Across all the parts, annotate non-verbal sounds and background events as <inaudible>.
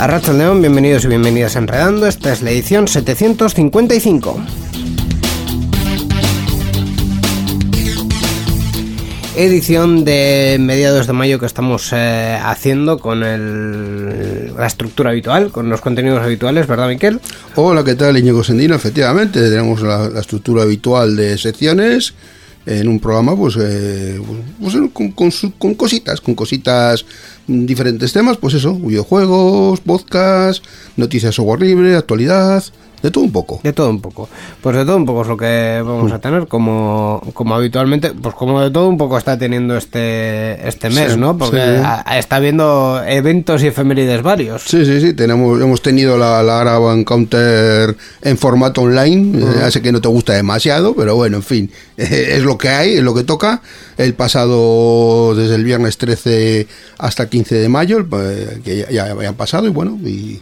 Arracha León, bienvenidos y bienvenidas a Enredando. Esta es la edición 755. Edición de mediados de mayo que estamos eh, haciendo con la estructura habitual, con los contenidos habituales, ¿verdad, Miquel? Hola, ¿qué tal, Íñigo Sendino? Efectivamente, tenemos la, la estructura habitual de secciones en un programa, pues, eh, pues, con, con con cositas, con cositas, mm, diferentes temas, pues eso, videojuegos, podcast, noticias software libre, actualidad, de todo un poco. De todo un poco. Pues de todo un poco es lo que vamos a tener, como, como habitualmente, pues como de todo un poco está teniendo este, este mes, Sí, ¿no? Porque sí. a- a- está habiendo eventos y efemérides varios. Sí, sí, sí, tenemos, hemos tenido la, la Grab Encounter en formato online, eh, ya sé que no te gusta demasiado, pero bueno, en fin, <laughs> es lo que hay, es lo que toca. El pasado, desde el viernes 13 hasta 15 de mayo, pues, que ya, ya habían pasado y bueno, y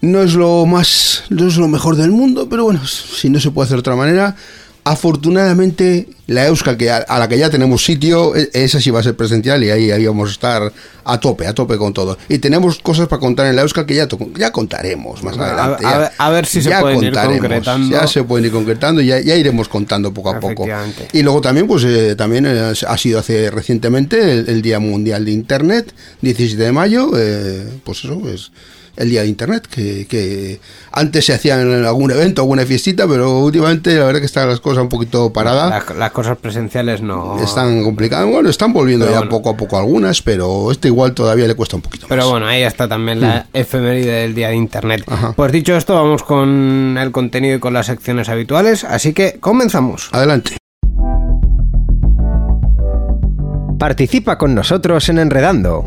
no es lo más, no es lo mejor del mundo, pero bueno, si no se puede hacer de otra manera. Afortunadamente, la Euskal, que a, a la que ya tenemos sitio, e- esa sí va a ser presencial y ahí, ahí vamos a estar a tope, a tope con todo. Y tenemos cosas para contar en la Euskal que ya, ya contaremos más adelante. a ya. ver- a ver si se Ya pueden ir concretando. Ya se pueden ir concretando y ya, ya iremos contando poco a poco. Y luego también, pues eh, también eh, ha sido hace recientemente el, el Día Mundial de Internet, 17 de mayo, eh, pues eso, es el Día de Internet, que, que antes se hacían en algún evento, alguna fiestita, pero últimamente la verdad que están las cosas un poquito paradas. Las, las cosas presenciales no. Están complicadas, bueno, están volviendo Pero ya bueno. poco a poco algunas, pero este igual todavía le cuesta un poquito Pero más. bueno, ahí está también la efeméride del día de internet. Ajá. Pues dicho esto, vamos con el contenido y con las secciones habituales, así que comenzamos. Adelante. Participa con nosotros en Enredando.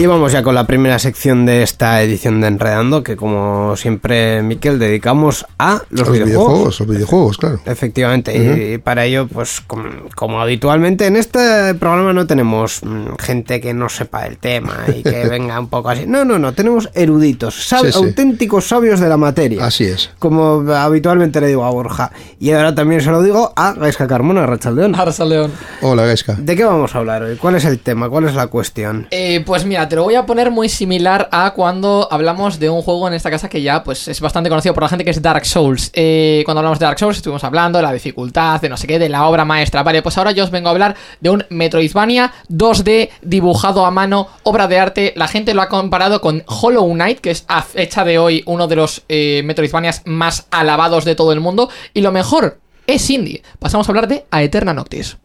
Y vamos ya con la primera sección de esta edición de Enredando, que como siempre, Miquel, dedicamos a los, Los videojuegos. videojuegos, los videojuegos, claro. Efectivamente, y- y para ello, pues como, como habitualmente en este programa no tenemos mm, gente que no sepa el tema y que <laughs> venga un poco así. No, no, no, tenemos eruditos, sab- Sí, sí. auténticos sabios de la materia. Así es. Como habitualmente le digo a Borja. Y ahora también se lo digo a Gaisca Carmona, Rachaldeón. León. Hola, Gaisca. ¿De qué vamos a hablar hoy? ¿Cuál es el tema? ¿Cuál es la cuestión? Eh, pues mira, te lo voy a poner muy similar a cuando hablamos de un juego en esta casa que ya pues es bastante conocido por la gente que es Dark Souls. Eh, cuando hablamos de Dark Souls estuvimos hablando de la dificultad, de no sé qué, de la obra maestra. Vale, pues ahora yo os vengo a hablar de un Metroidvania 2D dibujado a mano, obra de arte. La gente lo ha comparado con Hollow Knight, que es a fecha de hoy uno de los eh, Metroidvanias más alabados de todo el mundo. Y lo mejor es indie. Pasamos a hablar de A Eterna Noctis.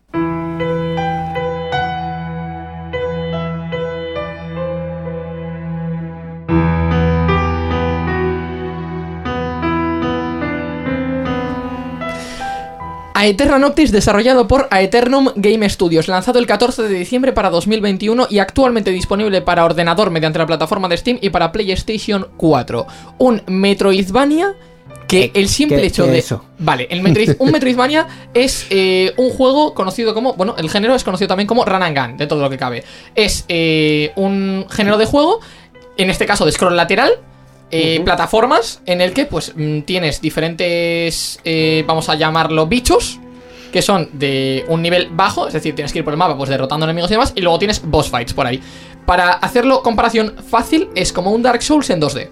Aeterna Noctis desarrollado por Aeternum Game Studios, lanzado el 14 de diciembre para 2021 y actualmente disponible para ordenador mediante la plataforma de Steam y para PlayStation 4. Un Metroidvania que ¿Qué- el simple qué- hecho qué de. eso? Vale, el Metroid- un Metroidvania es eh, un juego conocido como. Bueno, el género es conocido también como Run and Gun, de todo lo que cabe. Es eh, un género de juego, en este caso de scroll lateral. Eh, Plataformas en el que pues mm, tienes diferentes, eh, vamos a llamarlo bichos, que son de un nivel bajo, es decir, tienes que ir por el mapa pues derrotando enemigos y demás, y luego tienes boss fights por ahí. Para hacerlo comparación fácil, es como un Dark Souls en 2D.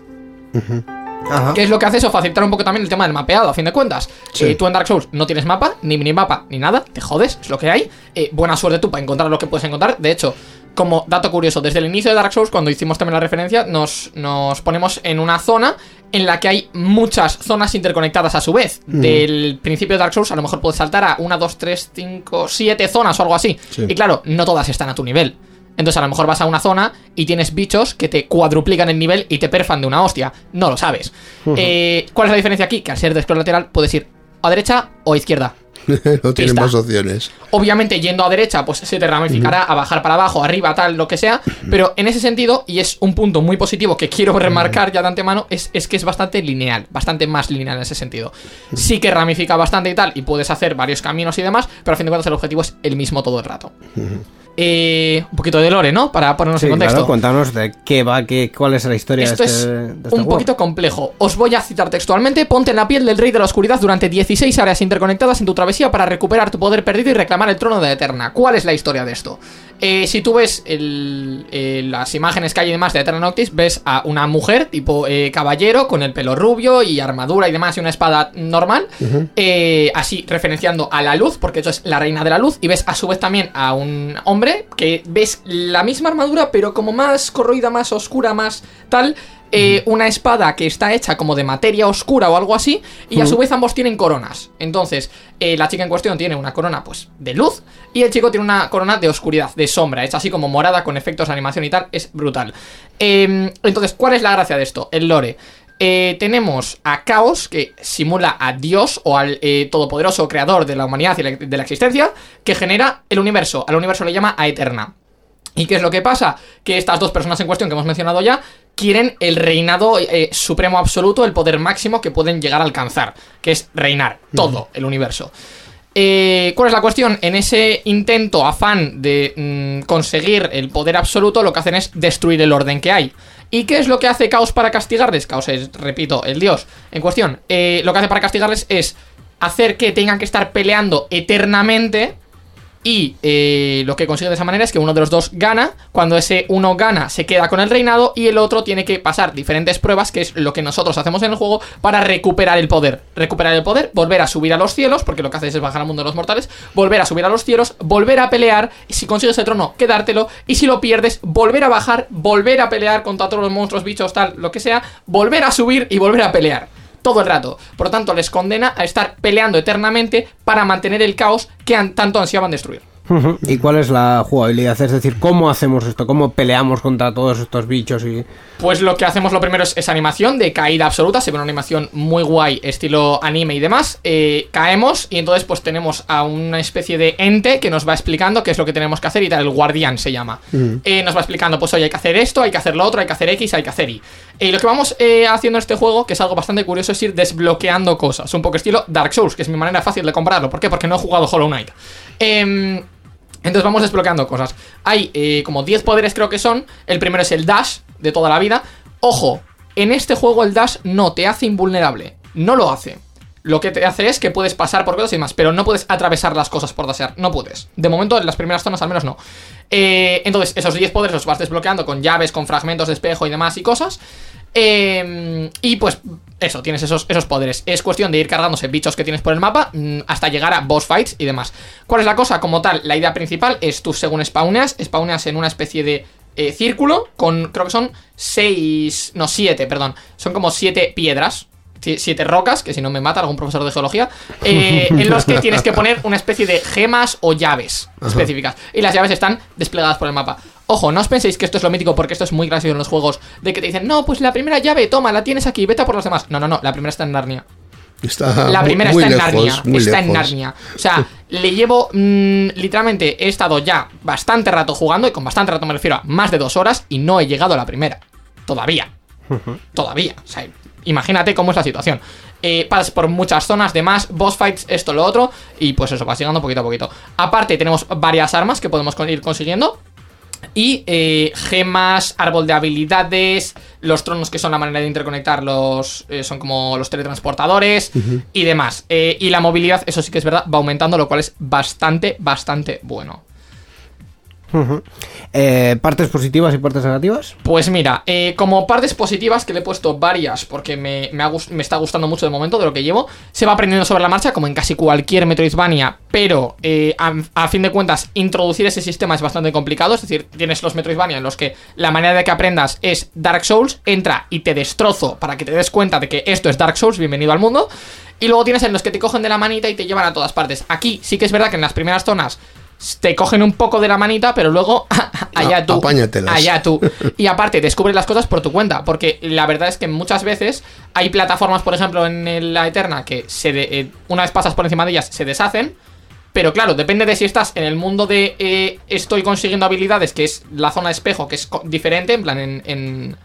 Ajá. ¿Qué es lo que hace eso? Facilitar un poco también el tema del mapeado, a fin de cuentas. Sí. Eh, tú en Dark Souls no tienes mapa, ni minimapa, ni nada, te jodes, es lo que hay. Eh, buena suerte tú para encontrar lo que puedes encontrar. De hecho, como dato curioso, desde el inicio de Dark Souls, cuando hicimos también la referencia, nos, nos ponemos en una zona en la que hay muchas zonas interconectadas a su vez. Del principio de Dark Souls, a lo mejor puedes saltar a una, dos, tres, cinco, siete zonas o algo así. Sí. Y claro, no todas están a tu nivel. Entonces a lo mejor vas a una zona y tienes bichos que te cuadruplican el nivel y te perfan de una hostia. No lo sabes. Eh, ¿Cuál es la diferencia aquí? Que al ser de scroll lateral puedes ir a derecha o a izquierda. <laughs> no tienen más opciones. Obviamente yendo a derecha pues se te ramificará a bajar para abajo, arriba, tal, lo que sea. Pero en ese sentido, y es un punto muy positivo que quiero remarcar ya de antemano, es, es que es bastante lineal, bastante más lineal en ese sentido. Sí que ramifica bastante y tal, y puedes hacer varios caminos y demás, pero a fin de cuentas el objetivo es el mismo todo el rato. Eh, un poquito de lore, ¿no? Para ponernos Sí, en contexto. claro, cuéntanos de qué va, qué, cuál es la historia Esto de es este, de este un juego. poquito complejo. Os voy a citar textualmente. Ponte en la piel del Rey de la Oscuridad durante 16 áreas interconectadas en tu travesía para recuperar tu poder perdido y reclamar el trono de Eterna. ¿Cuál es la historia de esto? Eh, si tú ves el- eh, las imágenes que hay y demás de Eterna Noctis, ves a una mujer tipo eh, caballero con el pelo rubio y armadura y demás y una espada normal, eh, así referenciando a la luz, porque eso es la reina de la luz, y ves a su vez también a un hombre que ves la misma armadura, pero como más corroída, más oscura, más tal. eh, una espada que está hecha como de materia oscura o algo así, y a su vez ambos tienen coronas. Entonces, eh, la chica en cuestión tiene una corona pues de luz, y el chico tiene una corona de oscuridad, de sombra, hecha así como morada con efectos de animación y tal, es brutal. Eh, entonces, ¿cuál es la gracia de esto? El lore. Eh, tenemos a Caos, que simula a Dios o al eh, todopoderoso creador de la humanidad y la- de la existencia, que genera el universo. Al universo le llama a Eterna. ¿Y qué es lo que pasa? Que estas dos personas en cuestión que hemos mencionado ya quieren el reinado eh, supremo absoluto, el poder máximo que pueden llegar a alcanzar, que es reinar todo el universo. Eh, ¿Cuál es la cuestión? En ese intento, afán de mm, conseguir el poder absoluto, lo que hacen es destruir el orden que hay. ¿Y qué es lo que hace Caos para castigarles? Caos es, repito, el dios en cuestión. Eh, lo que hace para castigarles es hacer que tengan que estar peleando eternamente y eh, lo que consigue de esa manera es que uno de los dos gana. Cuando ese uno gana, se queda con el reinado. Y el otro tiene que pasar diferentes pruebas, que es lo que nosotros hacemos en el juego, para recuperar el poder. Recuperar el poder, volver a subir a los cielos, porque lo que haces es bajar al mundo de los mortales. Volver a subir a los cielos, volver a pelear. Y si consigues el trono, quedártelo. Y si lo pierdes, volver a bajar, volver a pelear contra todos los monstruos, bichos, tal, lo que sea. Volver a subir y volver a pelear todo el rato. Por lo tanto, les condena a estar peleando eternamente para mantener el caos que tanto ansiaban destruir. <laughs> ¿Y cuál es la jugabilidad? Es decir, ¿cómo hacemos esto? ¿Cómo peleamos contra todos estos bichos? y Pues lo que hacemos lo primero es esa animación de caída absoluta, se ve una animación muy guay, estilo anime y demás. Eh, caemos y entonces pues tenemos a una especie de ente que nos va explicando qué es lo que tenemos que hacer y tal, el guardián se llama. Eh, nos va explicando, pues oye, hay que hacer esto, hay que hacer lo otro, hay que hacer X, hay que hacer Y. Y lo que vamos eh, haciendo en este juego, que es algo bastante curioso, es ir desbloqueando cosas, un poco estilo Dark Souls, que es mi manera fácil de comprarlo. ¿Por qué? Porque no he jugado Hollow Knight. Em, entonces vamos desbloqueando cosas. Hay eh, como 10 poderes creo que son. El primero es el dash de toda la vida. Ojo, en este juego el dash no te hace invulnerable. No lo hace. Lo que te hace es que puedes pasar por cosas y demás, pero no puedes atravesar las cosas por dashear. No puedes. De momento, en las primeras zonas al menos no. Eh, entonces, esos 10 poderes los vas desbloqueando con llaves, con fragmentos de espejo y demás y cosas. Eh, y pues eso, tienes esos, esos poderes. Es cuestión de ir cargándose bichos que tienes por el mapa mm, hasta llegar a boss fights y demás. ¿Cuál es la cosa? Como tal, la idea principal es tú según spawneas, spawneas en una especie de eh, círculo con, creo que son 6, no, 7, perdón. Son como 7 piedras. Si- Siete rocas, que si no me mata algún profesor de geología, eh, en los que tienes que poner una especie de gemas o llaves específicas. Y las llaves están desplegadas por el mapa. Ojo, no os penséis que esto es lo mítico porque esto es muy gracioso en los juegos de que te dicen, no, pues la primera llave, toma, la tienes aquí, vete a por las demás. No, no, no, la primera está en Narnia. Está La primera muy está en lejos, Narnia. Está en. Narnia. O sea, le llevo. mm, literalmente he estado ya bastante rato jugando, y con bastante rato me refiero a más de dos horas, y no he llegado a la primera. Todavía. Todavía. O sea, imagínate cómo es la situación. Eh, pasas por muchas zonas de más, boss fights, esto, lo otro, y pues eso, vas llegando poquito a poquito. Aparte, tenemos varias armas que podemos ir consiguiendo. Y eh, gemas, árbol de habilidades, los tronos que son la manera de interconectar los. eh, son como los teletransportadores y demás. Eh, y la movilidad, eso sí que es verdad, va aumentando, lo cual es bastante, bastante bueno. Eh, ¿Partes positivas y partes negativas? Pues mira, eh, como partes positivas, que le he puesto varias porque me, me está gustando mucho de momento de lo que llevo, se va aprendiendo sobre la marcha, como en casi cualquier Metroidvania, pero eh, a, a fin de cuentas, introducir ese sistema es bastante complicado. Es decir, tienes los Metroidvania en los que la manera de que aprendas es Dark Souls, entra y te destrozo para que te des cuenta de que esto es Dark Souls, bienvenido al mundo. Y luego tienes en los que te cogen de la manita y te llevan a todas partes. Aquí sí que es verdad que en las primeras zonas te cogen un poco de la manita, pero luego <laughs> allá tú. apáñatelas. Allá tú. <laughs> Y aparte, descubres las cosas por tu cuenta. Porque la verdad es que muchas veces hay plataformas, por ejemplo, en la Eterna, que se de- eh, una vez pasas por encima de ellas, se deshacen. Pero claro, depende de si estás en el mundo de eh, estoy consiguiendo habilidades, que es la zona de espejo, que es diferente, en plan, en, en-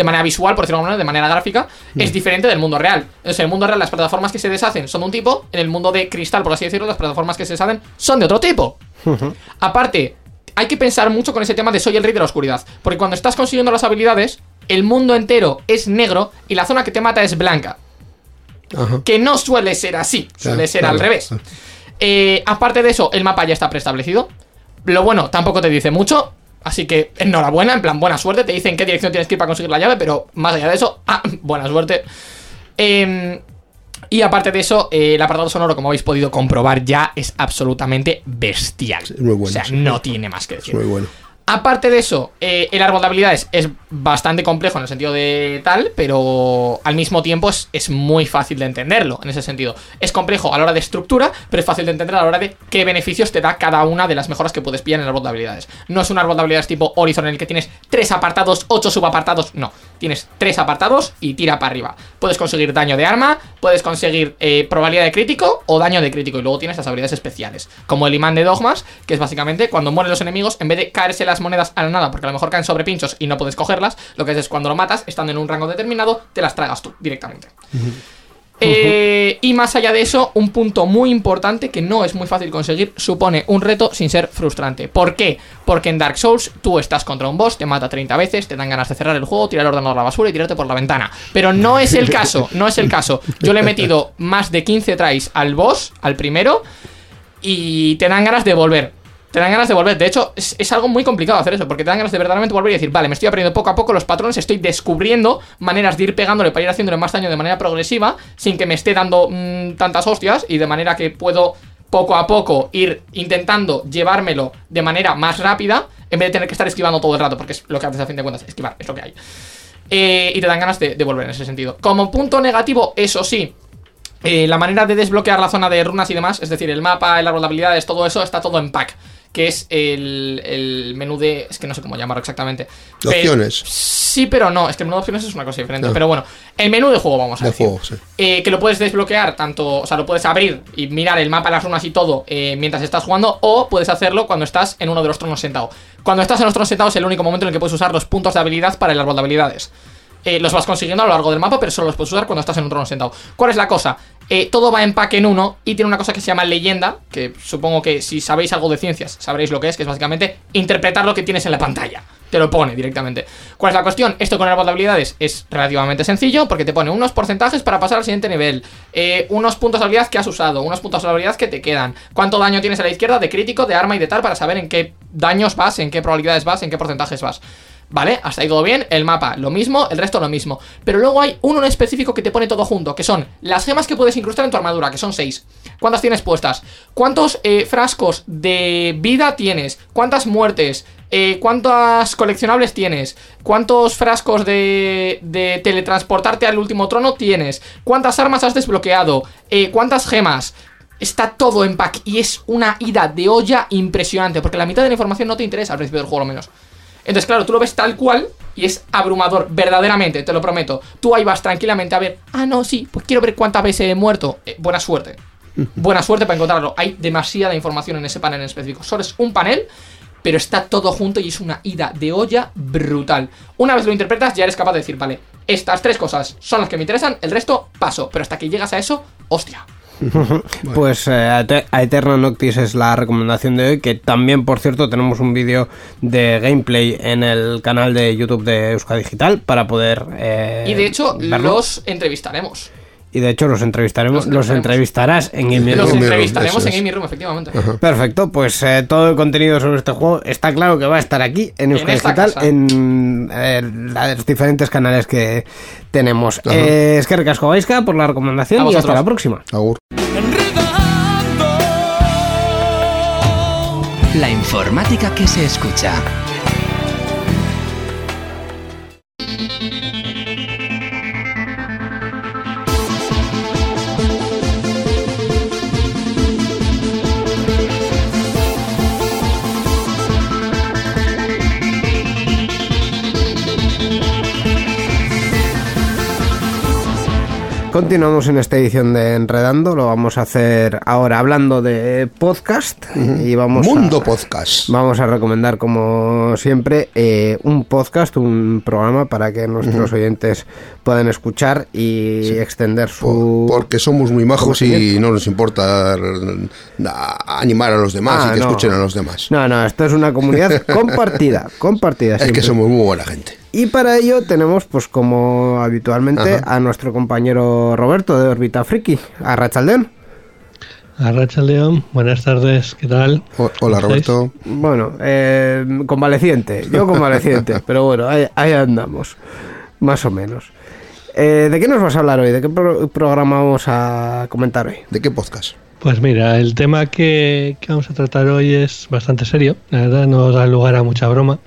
de manera visual, por decirlo de alguna manera, de manera gráfica, es diferente del mundo real. Entonces, en el mundo real, las plataformas que se deshacen son de un tipo, en el mundo de cristal, por así decirlo, las plataformas que se deshacen son de otro tipo. Aparte, hay que pensar mucho con ese tema de soy el rey de la oscuridad. Porque cuando estás consiguiendo las habilidades, el mundo entero es negro y la zona que te mata es blanca. Ajá. Que no suele ser así, suele Claro, ser claro, al revés. claro. Eh, aparte de eso, el mapa ya está preestablecido. Lo bueno, tampoco te dice mucho. Así que enhorabuena, en plan, buena suerte. Te dicen qué dirección tienes que ir para conseguir la llave, pero más allá de eso, ah, buena suerte. Em, y aparte de eso, eh, el apartado sonoro, como habéis podido comprobar ya, es absolutamente bestial. es muy bueno, o sea, sí. no tiene más que Es decir. muy bueno. Aparte de eso, eh, el árbol de habilidades es bastante complejo en el sentido de tal, pero al mismo tiempo es, muy fácil de entenderlo en ese sentido. Es complejo a la hora de estructura, pero es fácil de entender a la hora de qué beneficios te da cada una de las mejoras que puedes pillar en el árbol de habilidades. No es un árbol de habilidades tipo Horizon en el que tienes tres apartados, ocho subapartados, no. Tienes tres apartados y tira para arriba. Puedes conseguir daño de arma, puedes conseguir eh, probabilidad de crítico o daño de crítico. Y luego tienes las habilidades especiales, como el imán de dogmas, que es básicamente cuando mueren los enemigos, en vez de caerse las monedas a la nada, porque a lo mejor caen sobre pinchos y no puedes cogerlas, lo que haces es cuando lo matas, estando en un rango determinado, te las tragas tú directamente. Eh, y más allá de eso, un punto muy importante que no es muy fácil conseguir, supone un reto sin ser frustrante. ¿Por qué? Porque en Dark Souls tú estás contra un boss, te mata 30 veces, te dan ganas de cerrar el juego, tirar el ordenador a la basura y tirarte por la ventana. Pero no es el caso, no es el caso. Yo le he metido más de 15 tries al boss, al primero, y te dan ganas de volver. Te dan ganas de volver. De hecho, es, algo muy complicado hacer eso, porque te dan ganas de verdaderamente volver y decir, vale, me estoy aprendiendo poco a poco los patrones, estoy descubriendo maneras de ir pegándole para ir haciéndole más daño de manera progresiva, sin que me esté dando mm, tantas hostias, y de manera que puedo poco a poco ir intentando llevármelo de manera más rápida, en vez de tener que estar esquivando todo el rato, porque es lo que haces a fin de cuentas, esquivar, es lo que hay. Eh, y te dan ganas de, de volver en ese sentido. Como punto negativo, eso sí, eh, la manera de desbloquear la zona de runas y demás, es decir, el mapa, el árbol de habilidades, todo eso está todo en pack. Que es el, el menú de. Es que no sé cómo llamarlo exactamente. De Pe- opciones. Sí, pero no. Es que el menú de opciones es una cosa diferente. No. Pero bueno, el menú de juego, vamos a De decir. juego, sí. Eh, que lo puedes desbloquear tanto, o sea, lo puedes abrir y mirar el mapa, las runas y todo eh, mientras estás jugando, o puedes hacerlo cuando estás en uno de los tronos sentado. Cuando estás en los tronos sentados es el único momento en el que puedes usar los puntos de habilidad para el árbol de habilidades. Eh, los vas consiguiendo a lo largo del mapa, pero solo los puedes usar cuando estás en un trono sentado. ¿Cuál es la cosa? Eh, todo va en pack en uno y tiene una cosa que se llama leyenda, que supongo que si sabéis algo de ciencias sabréis lo que es, que es básicamente interpretar lo que tienes en la pantalla. Te lo pone directamente. ¿Cuál es la cuestión? Esto con el árbol de habilidades es relativamente sencillo porque te pone unos porcentajes para pasar al siguiente nivel, eh, unos puntos de habilidad que has usado, unos puntos de habilidad que te quedan, cuánto daño tienes a la izquierda de crítico, de arma y de tal para saber en qué daños vas, en qué probabilidades vas, en qué porcentajes vas. ¿Vale? Hasta ahí todo bien. El mapa, lo mismo. El resto, lo mismo. Pero luego hay uno en específico que te pone todo junto, que son las gemas que puedes incrustar en tu armadura, que son seis. ¿Cuántas tienes puestas? ¿Cuántos eh, frascos de vida tienes? ¿Cuántas muertes? Eh, ¿Cuántas coleccionables tienes? ¿Cuántos frascos de, de teletransportarte al último trono tienes? ¿Cuántas armas has desbloqueado? Eh, ¿Cuántas gemas? Está todo en pack y es una ida de olla impresionante, porque la mitad de la información no te interesa al principio del juego, al menos. Entonces, claro, tú lo ves tal cual y es abrumador, verdaderamente, te lo prometo. Tú ahí vas tranquilamente a ver, ah, no, sí, pues quiero ver cuántas veces he muerto. Eh, buena suerte. <laughs> Buena suerte para encontrarlo. Hay demasiada información en ese panel en específico. Solo es un panel pero está todo junto y es una ida de olla brutal. Una vez lo interpretas, ya eres capaz de decir, vale, estas tres cosas son las que me interesan, el resto paso, pero hasta que llegas a eso, hostia. <laughs> Pues eh, a Ete- a Eterna Noctis es la recomendación de hoy, que también, por cierto, tenemos un vídeo de gameplay en el canal de YouTube de Euskadi Digital para poder... eh, y de hecho, verlo. los entrevistaremos. Y de hecho los entrevistaremos, Los los entrevistarás en Game Los Room, entrevistaremos en. Gaming Room, efectivamente. Perfecto, pues eh, todo el contenido sobre este juego está claro que va a estar aquí en Euskadi Digital, en eh, los diferentes canales que tenemos. Eh, es que recasco Baiska por la recomendación A y hasta la próxima. Agur. La informática que se escucha. Continuamos en esta edición de Enredando, lo vamos a hacer ahora hablando de podcast y vamos Mundo a, Podcast. Vamos a recomendar, como siempre, eh, un podcast, un programa para que nuestros oyentes puedan escuchar y extender su... Por- porque somos muy majos y no nos importa a- animar a los demás Ah, y que no. escuchen a los demás. No, no, esto es una comunidad <laughs> compartida, compartida. es que somos muy buena gente. Y para ello tenemos, pues como habitualmente, Ajá. a nuestro compañero Roberto de Orbita Friki, a Rachaldeón. Arracha León, buenas tardes, ¿qué tal? Hola. Roberto. Bueno, eh, convaleciente, yo convaleciente, <laughs> pero bueno, ahí, ahí andamos, más o menos. Eh, ¿De qué nos vas a hablar hoy? ¿De qué pro- programa vamos a comentar hoy? ¿De qué podcast? Pues mira, el tema que, que vamos a tratar hoy es bastante serio, la verdad no da lugar a mucha broma,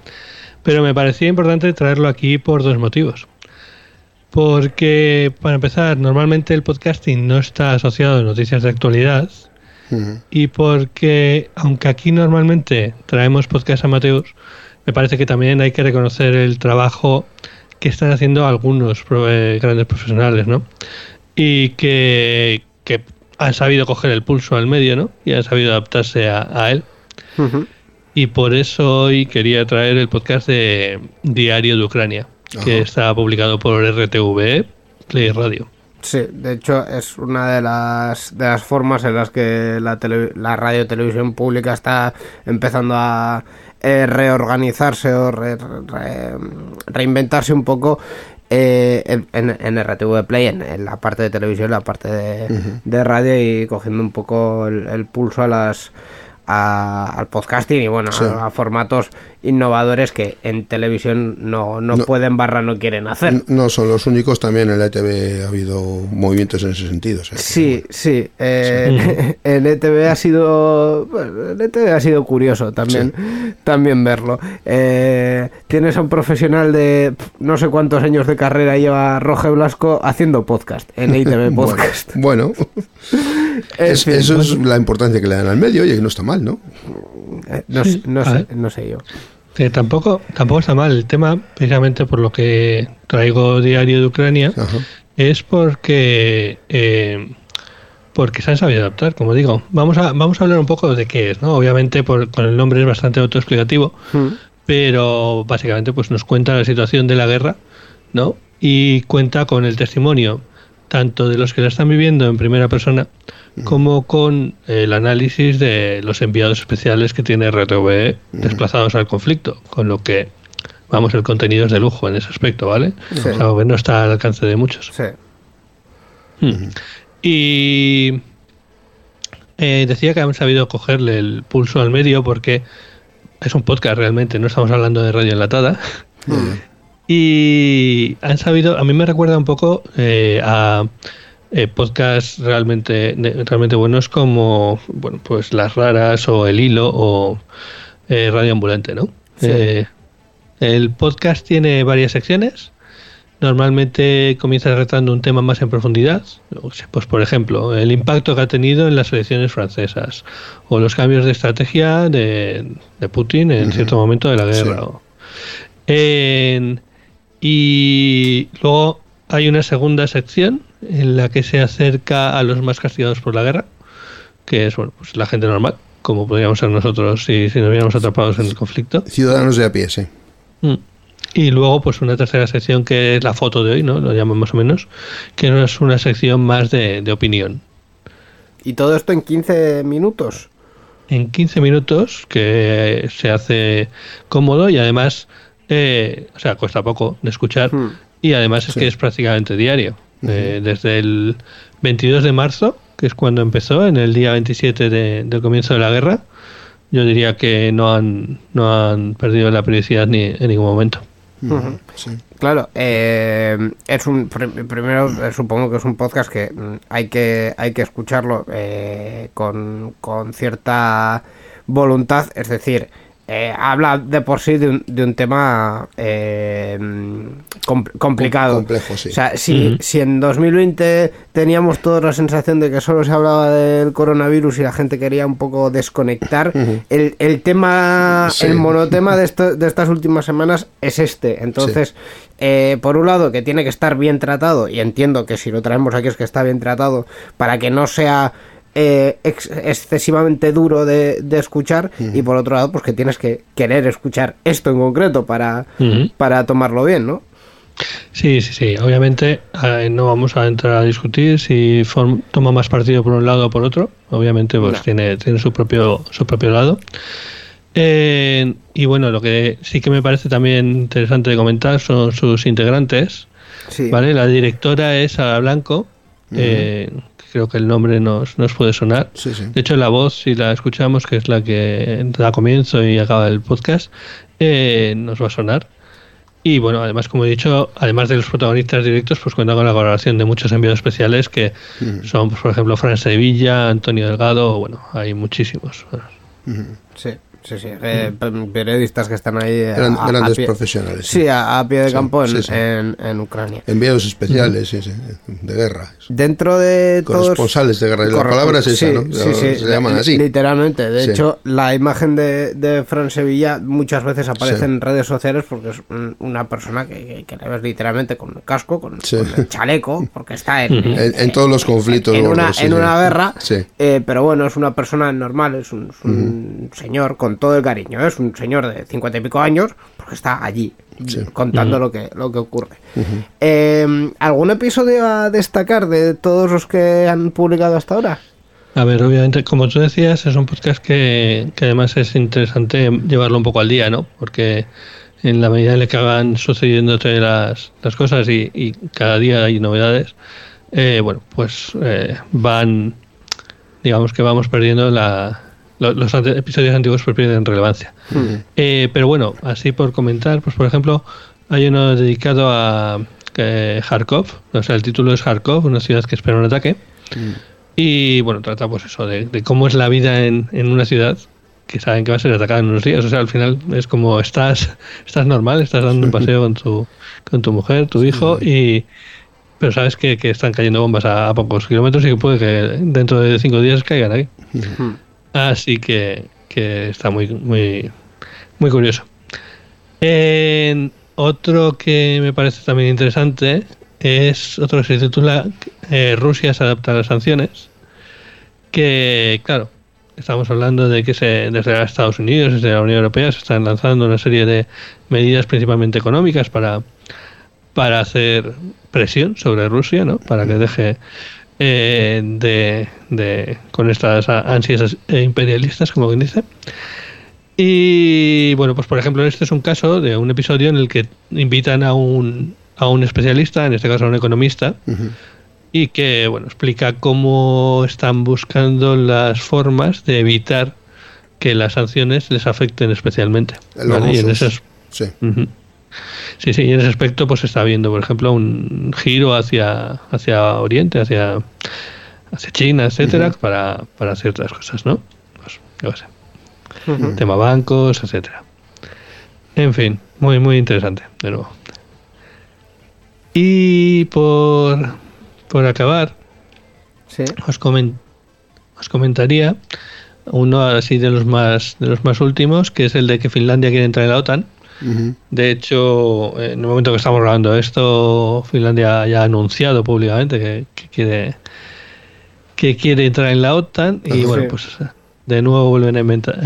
pero me parecía importante traerlo aquí por dos motivos. Porque, para empezar, normalmente el podcasting no está asociado a noticias de actualidad y porque, aunque aquí normalmente traemos podcast amateurs, me parece que también hay que reconocer el trabajo que están haciendo algunos pro- eh, grandes profesionales, ¿no? Y que, que han sabido coger el pulso al medio, ¿no? Y han sabido adaptarse a, a él. Ujú. Y por eso hoy quería traer el podcast de Diario de Ucrania, que está publicado por RTV Play Radio. Sí, de hecho es una de las, de las formas en las que la, tele- la radio televisión pública está empezando a eh, reorganizarse o re- re- reinventarse un poco eh, en, en- en RTV Play, en, en la parte de televisión, la parte de, de radio y cogiendo un poco el, el pulso a las a- al podcasting y bueno Sí. a, a formatos innovadores que en televisión no, no, No. pueden barra no quieren hacer. No son los únicos, también en la ETV ha habido movimientos en ese sentido. o sea que- Sí, sí. eh, <laughs> en ETV ha sido. bueno, en ETV ha sido curioso también, también verlo. Eh, tienes a un profesional de no sé cuántos años de carrera lleva Roge Blasco haciendo podcast en ETV <laughs> Podcast. Bueno, <laughs> En es- fin, eso pues, es la importancia que le dan al medio y no está mal, ¿no? eh, no, sé- no a sé, ver. no sé yo. Que tampoco, tampoco está mal el tema, precisamente por lo que traigo Diario de Ucrania, Ajá. es porque eh, porque se han sabido adaptar, como digo. Vamos a, vamos a hablar un poco de qué es, ¿no? Obviamente por, con el nombre es bastante autoexplicativo, Mm. pero básicamente pues nos cuenta la situación de la guerra, ¿no? Y cuenta con el testimonio tanto de los que la están viviendo en primera persona como con el análisis de los enviados especiales que tiene RTV desplazados al conflicto, con lo que vamos el contenido es de lujo en ese aspecto, ¿vale? Sí. O sea, que no está al alcance de muchos. Sí. Mm. Y eh, decía que han sabido cogerle el pulso al medio porque es un podcast realmente, no estamos hablando de radio enlatada. <laughs> Y han sabido, a mí me recuerda un poco eh, a eh, podcasts realmente, realmente buenos como bueno, pues Las Raras o El Hilo o eh, Radio Ambulante, ¿no? Sí. Eh, el podcast tiene varias secciones. Normalmente comienza tratando un tema más en profundidad. Pues, por ejemplo, el impacto que ha tenido en las elecciones francesas o los cambios de estrategia de, de Putin en cierto momento de la guerra. Sí. en- y luego hay una segunda sección en la que se acerca a los más castigados por la guerra, que es bueno, pues la gente normal, como podríamos ser nosotros si, si nos viéramos atrapados en el conflicto. Ciudadanos de a pie, sí. Mm. Y luego, pues una tercera sección que es la foto de hoy, ¿no? Lo llaman más o menos, que no es una sección más de, de opinión. Y todo esto en 15 minutos. En 15 minutos, que se hace cómodo y además, eh, o sea, cuesta poco de escuchar. Hmm. Y además es Sí. que es prácticamente diario. Eh, desde el 22 de marzo, que es cuando empezó, en el día 27 de- del comienzo de la guerra, yo diría que no han, no han perdido la periodicidad ni en ningún momento. Sí. Claro, eh, es un pr- primero eh, supongo que es un podcast que mm, hay que hay que escucharlo eh, con, con cierta voluntad, es decir, eh, habla de por sí de un, de un tema eh, com- complicado. Com- complejo, sí. O sea, si, si en 2020 teníamos toda la sensación de que solo se hablaba del coronavirus y la gente quería un poco desconectar, el, el tema, Sí. el monotema de, <laughs> esto- de estas últimas semanas es este. Entonces, eh, por un lado, que tiene que estar bien tratado, y entiendo que si lo traemos aquí es que está bien tratado, para que no sea eh, ex- excesivamente duro de, de escuchar, y por otro lado, pues que tienes que querer escuchar esto en concreto para, para tomarlo bien, ¿no? Sí, sí, sí. Obviamente eh, no vamos a entrar a discutir si form- toma más partido por un lado o por otro. Obviamente pues No. tiene, tiene su propio su propio lado. Eh, y bueno, lo que sí que me parece también interesante de comentar son sus integrantes. Sí. ¿vale? La directora es Sara Blanco. eh, creo que el nombre nos, nos puede sonar. Sí, sí. De hecho, la voz, si la escuchamos, que es la que da comienzo y acaba el podcast, eh, nos va a sonar. Y bueno, además, como he dicho, además de los protagonistas directos, pues cuenta con la colaboración de muchos enviados especiales que son, pues, por ejemplo, Fran Sevilla, Antonio Delgado, bueno, hay muchísimos. Sí, sí, sí. eh, pe- periodistas que están ahí. a- Gran- a- a grandes pie- profesionales. Sí, a, a pie de Sí, campo en, sí, sí. en- en Ucrania. Enviados especiales, sí, sí, de guerra. Dentro de todos... Corresponsales de guerra. La palabra es esa, sí, ¿no? Se llaman así. Literalmente. De hecho, la imagen de, de Fran Sevilla muchas veces aparece en redes sociales porque es un- una persona que, que, le ves literalmente con el casco, con, con el chaleco, porque está en, <laughs> En, en todos los conflictos. en una, gordos, sí, en una guerra, Sí. eh, pero bueno, es una persona normal, es un, es un señor con todo el cariño, ¿eh? es un señor de cincuenta y pico años, porque está allí contando lo que lo que ocurre. Eh, ¿Algún episodio a destacar de todos los que han publicado hasta ahora? A ver, obviamente, como tú decías, es un podcast que, que además es interesante llevarlo un poco al día, ¿no? Porque en la medida en la que van sucediéndote las, las cosas y, y cada día hay novedades, eh, bueno, pues eh, van, digamos que vamos perdiendo la... lo- Los ante- episodios antiguos pues pierden relevancia. Eh, pero bueno, así por comentar, pues por ejemplo, hay uno dedicado a eh, Kharkov, o sea, el título es Kharkov, una ciudad que espera un ataque. Y bueno, trata pues eso, de, de cómo es la vida en, en una ciudad que saben que va a ser atacada en unos días. O sea, al final es como estás, <laughs> estás normal, estás dando un paseo con tu, con tu mujer, tu hijo, y pero sabes que, que están cayendo bombas a, a pocos kilómetros y que puede que dentro de cinco días caigan ahí. Así que, que está muy, muy, muy curioso. Otro que me parece también interesante es otro que se titula eh, Rusia se adapta a las sanciones. Que, claro, estamos hablando de que se, desde Estados Unidos, desde la Unión Europea, se están lanzando una serie de medidas principalmente económicas para, para hacer presión sobre Rusia, ¿no? Para que deje eh, de, de- con estas ansias eh, imperialistas, como quien dice. Y bueno, pues por ejemplo, este es un caso de un episodio en el que invitan a un, a un especialista, en este caso a un economista, y que bueno, explica cómo están buscando las formas de evitar que las sanciones les afecten especialmente. Los ¿vale? Y en rusos. ese as- Sí. Sí, sí, y en ese aspecto pues se está viendo, por ejemplo, un giro hacia, hacia Oriente, hacia, hacia China, etcétera, para, para ciertas cosas, ¿no? Pues, yo sé. Tema bancos, etcétera. En fin, muy, muy interesante, de nuevo. Y por, por acabar, Sí. os, comen- os comentaría uno así de los más de los más últimos, que es el de que Finlandia quiere entrar en la OTAN. De hecho, en el momento que estamos grabando esto, Finlandia ya ha anunciado públicamente que, que quiere que quiere entrar en la OTAN y Sí. bueno, pues de nuevo vuelven a, inventa-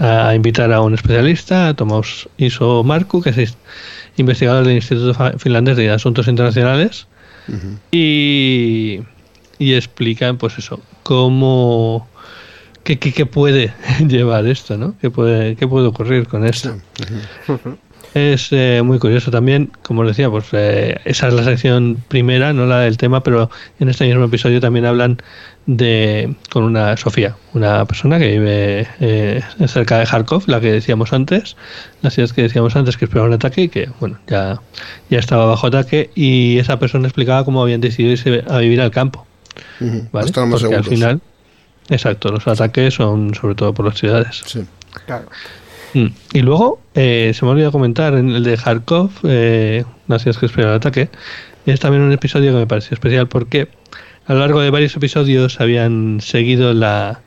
a- a invitar a un especialista, a Tomaus Iso Marku, que es investigador del Instituto Finlandés de Asuntos Internacionales, y, y explican, pues eso, cómo. ¿Qué, qué, qué puede <laughs> llevar esto, no? ¿Qué puede, qué puede ocurrir con esto? Es eh, muy curioso también, como os decía, pues eh, esa es la sección primera, no la del tema, pero en este mismo episodio también hablan de con una Sofía, una persona que vive eh, cerca de Kharkov, la que decíamos antes, la ciudad que decíamos antes que esperaba un ataque y que bueno ya ya estaba bajo ataque y esa persona explicaba cómo habían decidido irse a vivir al campo, Ujú, ¿vale? Estar más Porque al final, exacto, los ataques son sobre todo por las ciudades. Sí. Claro. Mm. Y luego, eh, se me olvidó comentar, en el de Kharkov, eh, una ciudad que espera el ataque, es también un episodio que me pareció especial porque a lo largo de varios episodios habían seguido la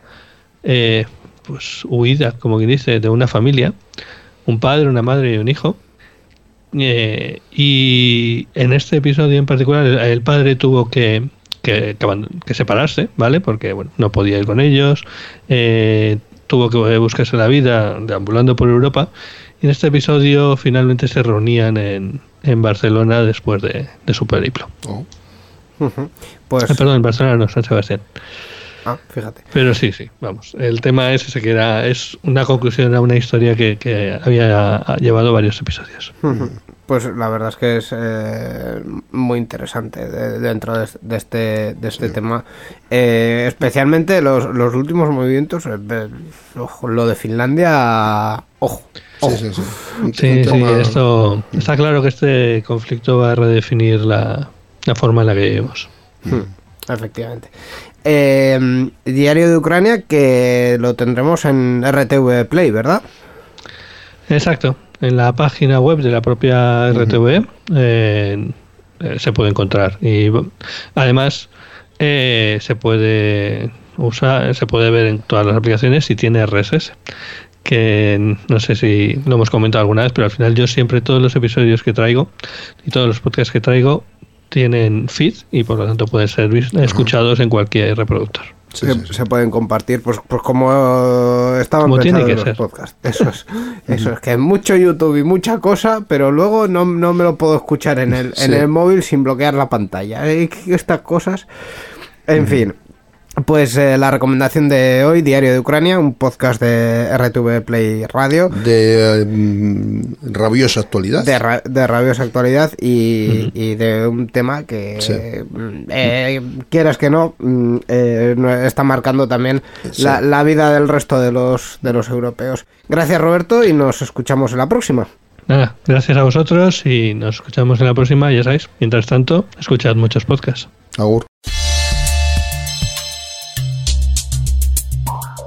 eh, pues huida, como quien dice, de una familia, un padre, una madre y un hijo. Eh, y en este episodio en particular, el, el padre tuvo que, que, que que separarse, ¿vale? Porque bueno, no podía ir con ellos, eh, tuvo que buscarse la vida deambulando por Europa. Y en este episodio finalmente se reunían en, en Barcelona después de, de su periplo. Oh. Pues, Ah, perdón, en Barcelona no, San Sebastián. Ah, fíjate. Pero sí, sí, vamos. El tema es ese que era, es una conclusión a una historia que, que había llevado varios episodios. Pues la verdad es que es eh, muy interesante de- dentro de, de este, de este tema. Eh, especialmente los, los últimos movimientos. eh, ojo, lo de Finlandia. Ojo. Sí, sí, sí. Un- Sí, un sí, esto está claro que este conflicto va a redefinir la, la forma en la que vivimos. Hmm, Efectivamente. Eh, Diario de Ucrania que lo tendremos en RTV Play, ¿verdad? Exacto. En la página web de la propia RTV eh, eh, se puede encontrar. Y además eh, se puede usar, se puede ver en todas las aplicaciones si tiene RSS. Que no sé si lo hemos comentado alguna vez, pero al final yo siempre todos los episodios que traigo y todos los podcasts que traigo tienen feed y por lo tanto pueden ser escuchados en cualquier reproductor. Sí, que sí, sí. se pueden compartir, pues, pues como eh, estaban Como tiene pensados que los ser. podcasts. Eso es, eso es, que mucho YouTube y mucha cosa, pero luego no, no me lo puedo escuchar en el, en el móvil sin bloquear la pantalla. Eh, Estas cosas, en fin. Pues eh, la recomendación de hoy, Diario de Ucrania, un podcast de RTV Play Radio. De eh, mm, rabiosa actualidad. De, ra- de rabiosa actualidad y, y de un tema que, Sí. mm, eh, quieras que no, mm, eh, no- está marcando también Sí. la, la vida del resto de los, de los europeos. Gracias Roberto y nos escuchamos en la próxima. Nada, gracias a vosotros y nos escuchamos en la próxima, ya sabéis. Mientras tanto, escuchad muchos podcasts. Agur.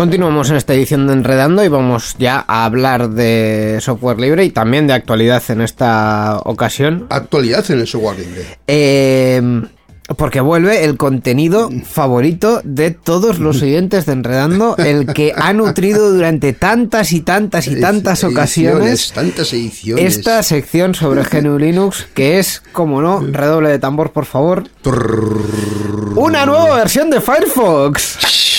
Continuamos en esta edición de Enredando y vamos ya a hablar de software libre y también de actualidad en esta ocasión. Actualidad en el software libre. Eh, porque vuelve el contenido favorito de todos los oyentes de Enredando, el que ha <laughs> nutrido durante tantas y tantas y tantas Ediciones, ocasiones Tantas ediciones. esta sección sobre <laughs> GNU Linux, que es, como no, redoble de tambor, por favor, una nueva versión de Firefox.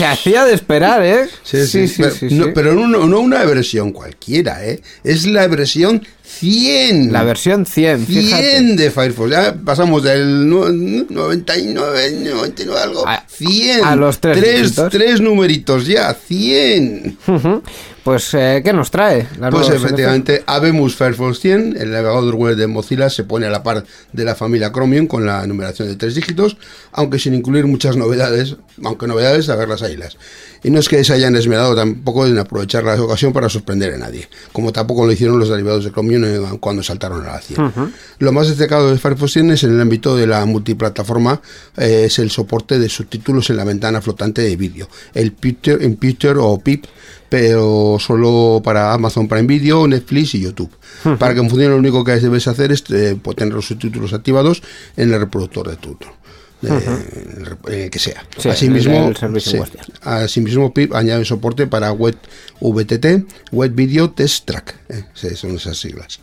Se hacía de esperar, ¿eh? Sí, sí, pero, no, pero no, no una versión cualquiera, ¿eh? Es la versión 100. La versión 100, 100 fíjate. de Firefox. Ya pasamos del nu- 99, 99 algo. A- 100. a los tres tres, tres numeritos ya, 100. Ujú. Pues, eh, ¿qué nos trae? La Pues efectivamente, Abemus Firefox 100, el navegador web de Mozilla, se pone a la par de la familia Chromium con la numeración de tres dígitos, aunque sin incluir muchas novedades, aunque novedades a ver las ailas. Y no es que se hayan esmerado tampoco en aprovechar la ocasión para sorprender a nadie, como tampoco lo hicieron los derivados de Chromium cuando saltaron a la 100. Lo más destacado de Firefox 100 es en el ámbito de la multiplataforma, eh, es el soporte de subtítulos en la ventana flotante de vídeo, el Picture, en Picture o PIP, pero solo para Amazon Prime Video, Netflix y YouTube. Para que funcione lo único que debes hacer es eh, pues, tener los subtítulos activados en el reproductor de turno. De- el rep- eh, que sea. Sí, asimismo, el sí. asimismo, PIP añade soporte para Web VTT, Web Video Test Track, eh, sí, son esas siglas.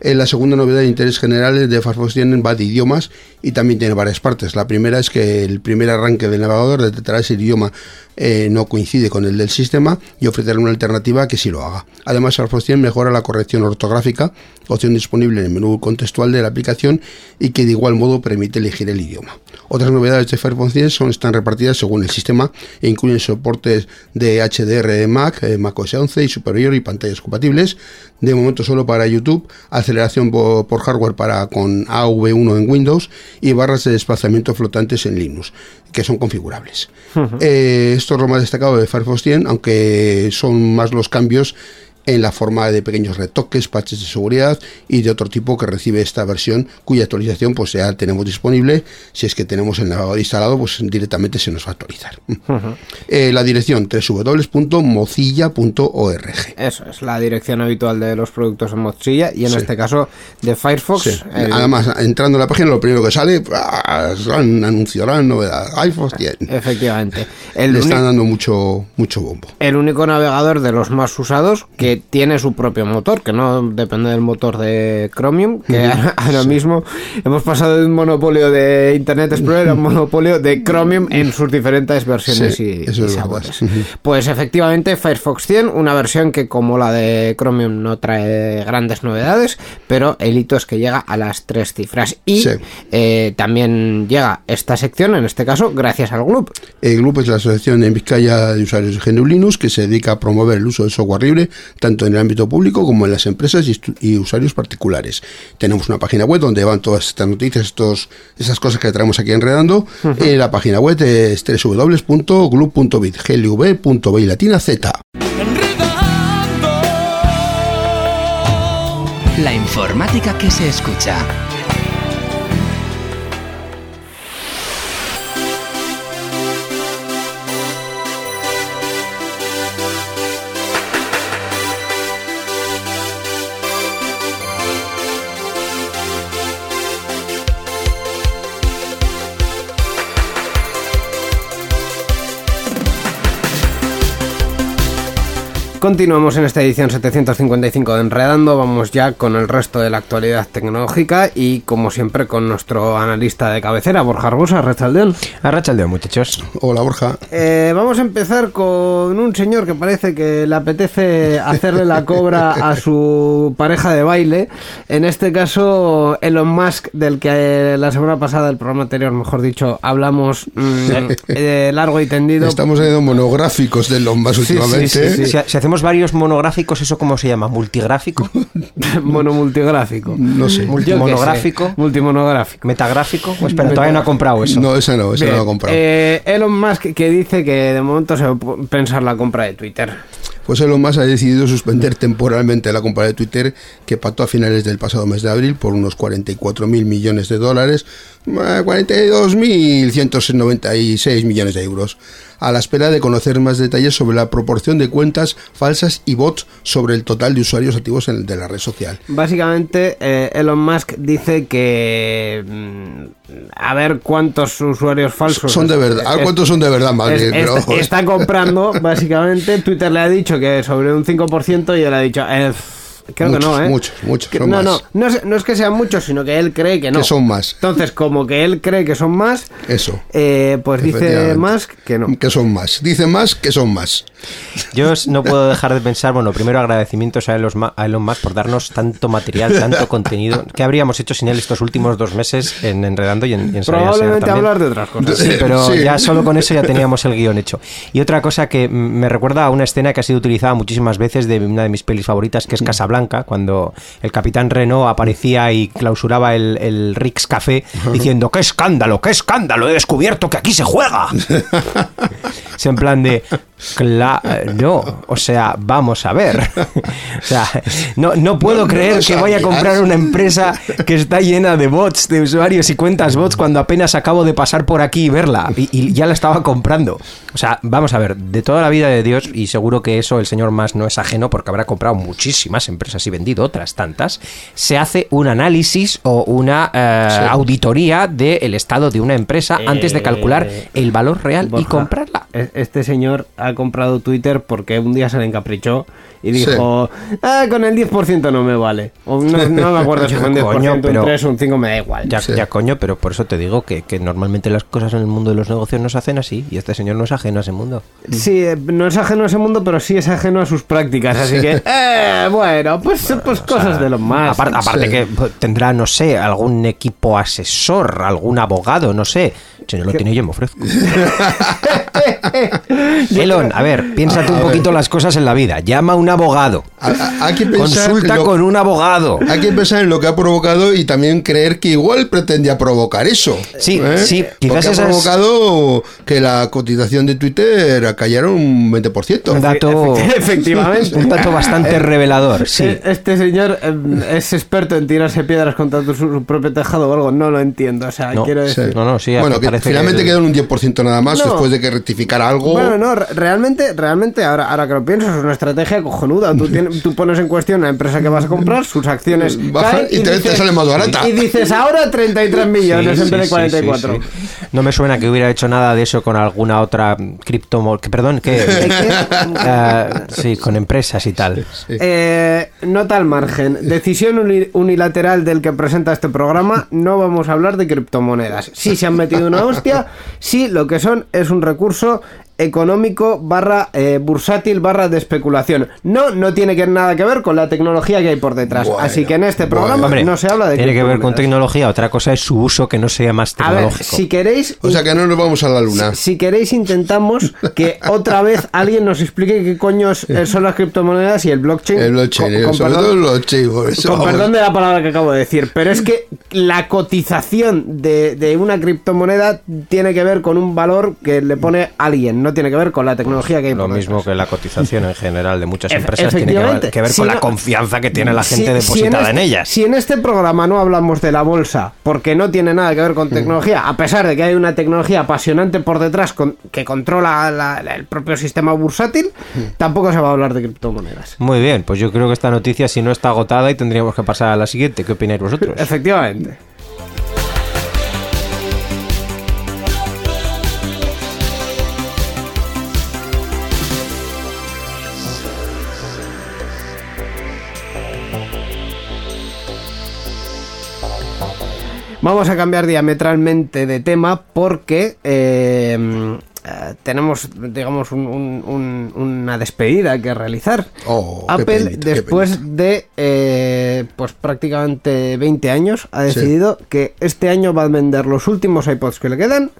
Eh, la segunda novedad de interés general es de Firefox tiene va de idiomas y también tiene varias partes. La primera es que el primer arranque del navegador detectará el idioma eh, no coincide con el del sistema y ofrecerá una alternativa que sí lo haga. Además, Firefox 100 mejora la corrección ortográfica, opción disponible en el menú contextual de la aplicación y que de igual modo permite elegir el idioma. Otras novedades de Firefox 100 son, están repartidas según el sistema e incluyen soportes de HDR de Mac, eh, Mac OS 11 y superior y pantallas compatibles. De momento solo para YouTube, aceleración po- por hardware para con AV1 en Windows y barras de desplazamiento flotantes en Linux, que son configurables. Eh, esto es lo más destacado de Firefox 100, aunque son más los cambios en la forma de pequeños retoques, patches de seguridad y de otro tipo que recibe esta versión cuya actualización pues ya tenemos disponible. Si es que tenemos el navegador instalado, pues directamente se nos va a actualizar. Eh, la dirección www.mozilla.org. Eso es la dirección habitual de los productos en Mozilla y en Sí. este caso de Firefox. Sí. el- Además, entrando en la página, lo primero que sale, ¡ah! gran anuncio, gran novedad, iPhone 100. Efectivamente. El, Le están dando mucho, mucho bombo. el único navegador de los más usados que tiene su propio motor, que no depende del motor de Chromium, que ahora, mismo hemos pasado de un monopolio de Internet Explorer a un <laughs> monopolio de Chromium en sus diferentes versiones Sí, y, eso y sabores. Pues efectivamente Firefox 100, una versión que como la de Chromium no trae grandes novedades, pero el hito es que llega a las tres cifras. Y Sí. eh, también llega esta sección, en este caso, gracias al Gloop. El grupo es la Asociación en Vizcaya de Usuarios de GNU Linux que se dedica a promover el uso del software libre tanto en el ámbito público como en las empresas y, usuarios particulares. Tenemos una página web donde van todas estas noticias, estos, esas cosas que traemos aquí enredando. Eh, la página web es www.glub.bit, glv.b latina z. La informática que se escucha. Continuamos en esta edición 755 de Enredando, vamos ya con el resto de la actualidad tecnológica y como siempre con nuestro analista de cabecera, Borja Arbosa, Rechaldeón. Arrachaldeo, muchachos. Hola Borja. Eh, vamos a empezar con un señor que parece que le apetece hacerle la cobra a su pareja de baile. En este caso, Elon Musk, del que eh, la semana pasada, el programa anterior, mejor dicho, hablamos mm, <laughs> eh, largo y tendido. Estamos haciendo monográficos de Sí, sí, últimamente. sí, sí. Si, si hacemos varios monográficos, ¿eso cómo se llama? ¿Multigráfico? <laughs> Monomultigráfico. No sé. Qué sé. Multimonográfico. Multimonográfico. ¿Metagráfico? O espera, todavía no ha comprado eso. No, ese no, ese Bien, no lo he comprado. eh, Elon Musk que dice que de momento se va a pensar la compra de Twitter. Pues Elon Musk ha decidido suspender temporalmente la compra de Twitter que pactó a finales del pasado mes de abril por unos 44 mil millones de dólares, 42.196 millones de euros, a la espera de conocer más detalles sobre la proporción de cuentas falsas y bots sobre el total de usuarios activos en, de la red social. Básicamente, eh, Elon Musk dice que. mm, A ver cuántos usuarios falsos. Son de verdad. ¿A es- cuántos son de verdad, es- Pero, está comprando, básicamente. Twitter le ha dicho que sobre un 5% y él ha dicho. eh, Creo que no, ¿eh? muchos, muchos, Que- son no, más. no, no es, no es que sean muchos, sino que él cree que no. Que son más. Entonces, como que él cree que son más, Eso. eh, pues dice más que no. Que son más. Dicen más que son más. Yo no puedo dejar de pensar, bueno, primero agradecimientos a Elon, a Elon Musk por darnos tanto material, tanto contenido. ¿Qué habríamos hecho sin él estos últimos dos meses en Enredando y en, y en Probablemente también? hablar de otras cosas. Sí, pero Sí. ya solo con eso ya teníamos el guion hecho. Y otra cosa que mm, me recuerda a una escena que ha sido utilizada muchísimas veces de una de mis pelis favoritas, que es Casablanca, cuando el capitán Renault aparecía y clausuraba el, el Rix Café <laughs> diciendo ¡Qué escándalo, qué escándalo! He descubierto que aquí se juega. <laughs> es en plan de... Claro, o sea, vamos a ver. <laughs> O sea, no, no puedo No, creer que vaya a comprar una empresa que está llena de bots, de usuarios y cuentas bots cuando apenas acabo de pasar por aquí y verla y, y ya la estaba comprando. O sea, vamos a ver, de toda la vida de Dios, y seguro que eso el señor más no es ajeno porque habrá comprado muchísimas empresas y vendido otras tantas, se hace un análisis o una eh, auditoría del estado de una empresa antes de calcular el valor real y comprarla. e- Este señor ha comprado Twitter porque un día se le encaprichó y Sí. dijo, ah, con el 10% no me vale. O no, no me acuerdo <laughs> si fue un 10%, Coño, pero- un 3 o un 5, me da igual. Ya, Sí. ya coño, pero por eso te digo que, que normalmente las cosas en el mundo de los negocios no se hacen así y este señor no es ajeno a ese mundo. Sí, eh, no es ajeno a ese mundo, pero sí es ajeno a sus prácticas. Así que, <laughs> eh, bueno, pues, pues cosas de los más. Aparte, aparte Sí. que tendrá, no sé, algún equipo asesor, algún abogado, no sé. Si no lo tiene yo me ofrezco. <laughs> Elon, a ver, piénsate un A ver. poquito las cosas en la vida. Llama a un abogado. A- a- Hay que pensar Consulta lo- con un abogado. Hay que pensar en lo que ha provocado y también creer que igual pretendía provocar eso. ¿eh? Sí, sí, quizás Porque ha esas- provocado que la cotización de Twitter cayera un 20%. Un dato, Efectivamente. un dato bastante revelador, sí. Eh, Este señor eh, es experto en tirarse piedras contra su, propio tejado o algo, no lo entiendo. O sea, No, quiero Sí. decir. No, no, sí, bueno, que parece finalmente que- quedó en un 10% nada más No. después de que rectificara algo. Bueno, no, re- realmente, realmente, ahora, ahora que lo pienso, es una estrategia cojonuda. Tú, <laughs> tienes- tú pones en cuestión la empresa que vas a comprar, sus acciones Baja caen y te- te sale más barata. Y dices, ahora 33 millones Sí, en vez de sí, 44. sí, sí. No me suena que hubiera hecho nada de eso con alguna otra cripto... que- Perdón, que... <laughs> Ah, sí, con empresas y tal. Eh, nota al margen. Decisión uni- unilateral del que presenta este programa. No vamos a hablar de criptomonedas. Sí se han metido una <laughs> hostia. Sí, lo que son es un recurso económico barra eh, bursátil barra de especulación. No, no tiene que nada que ver con la tecnología que hay por detrás. Bueno, Así que en este programa no se habla de tiene que ver con tecnología. Otra cosa es su uso que no sea más A ver, tecnológico. si queréis O sea que no nos vamos a la luna. Si queréis intentamos que otra vez alguien nos explique qué coño es- son las criptomonedas y el blockchain. El blockchain, Con- con sobre perdón- todo el blockchain. por eso con vamos. perdón de la palabra que acabo de decir, pero es que la cotización de, de una criptomoneda tiene que ver con un valor que le pone alguien, no tiene que ver con la tecnología que hay Lo mismo que la cotización en general de muchas <laughs> empresas tiene que ver, efectivamente. que ver Si con la confianza que tiene la gente si depositada en, este- ellas. Si en este programa no hablamos de la bolsa, porque no tiene nada que ver Mm. con tecnología, a pesar de que hay una tecnología apasionante por detrás con- que controla la- la- el propio sistema bursátil, Mm. tampoco se va a hablar de criptomonedas. Muy bien, pues yo creo que esta noticia si no está agotada y tendríamos que pasar a la siguiente. ¿Qué opináis vosotros? Efectivamente. Vamos a cambiar diametralmente de tema porque eh, tenemos, digamos, un- un- un- una despedida que realizar. Oh, Apple, penita, después de eh, pues prácticamente 20 años, ha Sí. decidido que este año va a vender los últimos iPods que le quedan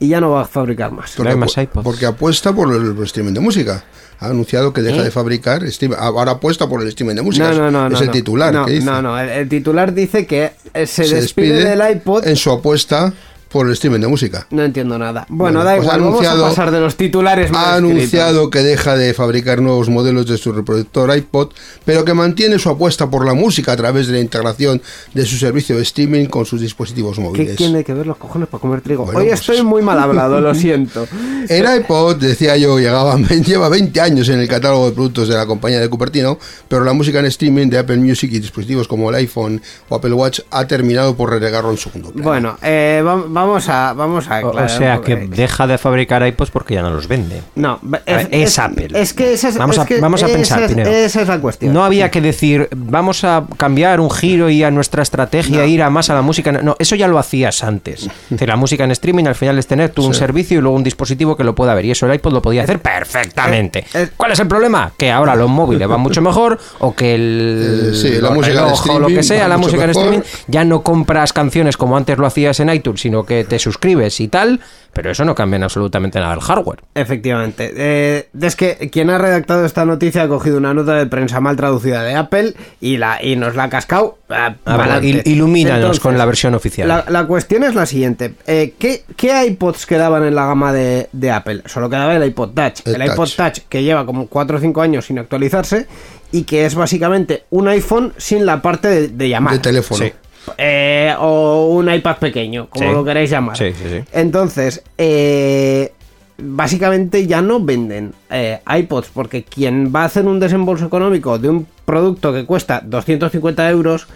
y ya no va a fabricar más. No hay más apu- iPods. porque apuesta por el streaming de música. Ha anunciado que deja de fabricar. ahora apuesta por el streaming de música. No, no, no, es el no. titlar. No, dice. no, no, el, el titular dice que eh, se, Se despide, del iPod. en su apuesta por el streaming de música. No entiendo nada. Bueno, Bueno, da pues igual, vamos anunciado- a pasar de los titulares mal Ha escritos. anunciado que deja de fabricar nuevos modelos de su reproductor iPod, pero que mantiene su apuesta por la música a través de la integración de su servicio de streaming con sus dispositivos ¿Qué móviles. tiene que ver los cojones para comer trigo? Bueno, Hoy pues- estoy muy mal hablado, lo siento. <laughs> El iPod, decía yo, llegaba, <laughs> lleva 20 años en el catálogo de productos de la compañía de Cupertino, pero la música en streaming de Apple Music y dispositivos como el iPhone o Apple Watch ha terminado por relegarlo en segundo plano. Bueno, eh, va- vamos vamos a, vamos a O, o aclarar sea, que porque- deja de fabricar iPods porque ya no los vende. No, ver, es Apple. Es que esa es, Vamos es a- que vamos a esa pensar, es- Tineo. Esa es la cuestión. No había que decir, vamos a cambiar un giro y a nuestra estrategia ir a más a la música. No, eso ya lo hacías antes. <laughs> Es decir, la música en streaming al final es tener tú un servicio y luego un dispositivo que lo pueda ver. Y eso el iPod lo podía hacer perfectamente. es- es- ¿Cuál es el problema? Que ahora los móviles van mucho mejor o que el, Eh, sí, la el música en reloj o lo que sea, la música en streaming, ya no compras canciones como antes lo hacías en iTunes, sino que te suscribes y tal. Pero eso no cambia en absolutamente nada el hardware. Efectivamente. Eh, es que quien ha redactado esta noticia ha cogido una nota de prensa mal traducida de Apple y, la, y nos la ha cascado. ah, A ver, pa'lante. il- ilumínanos Entonces, con la versión oficial. La, la cuestión es la siguiente. Eh, ¿qué, qué iPods quedaban en la gama de, de Apple? Solo quedaba el iPod Touch. El El, iPod Touch. Touch que lleva como 4 o 5 años sin actualizarse y que es básicamente un iPhone sin la parte de, de llamar. De teléfono. Sí. Eh, o un iPad pequeño, como Sí. lo queráis llamar. Sí, sí, sí. Entonces, eh, básicamente ya no venden eh, iPods porque quien va a hacer un desembolso económico de un producto que cuesta 250 euros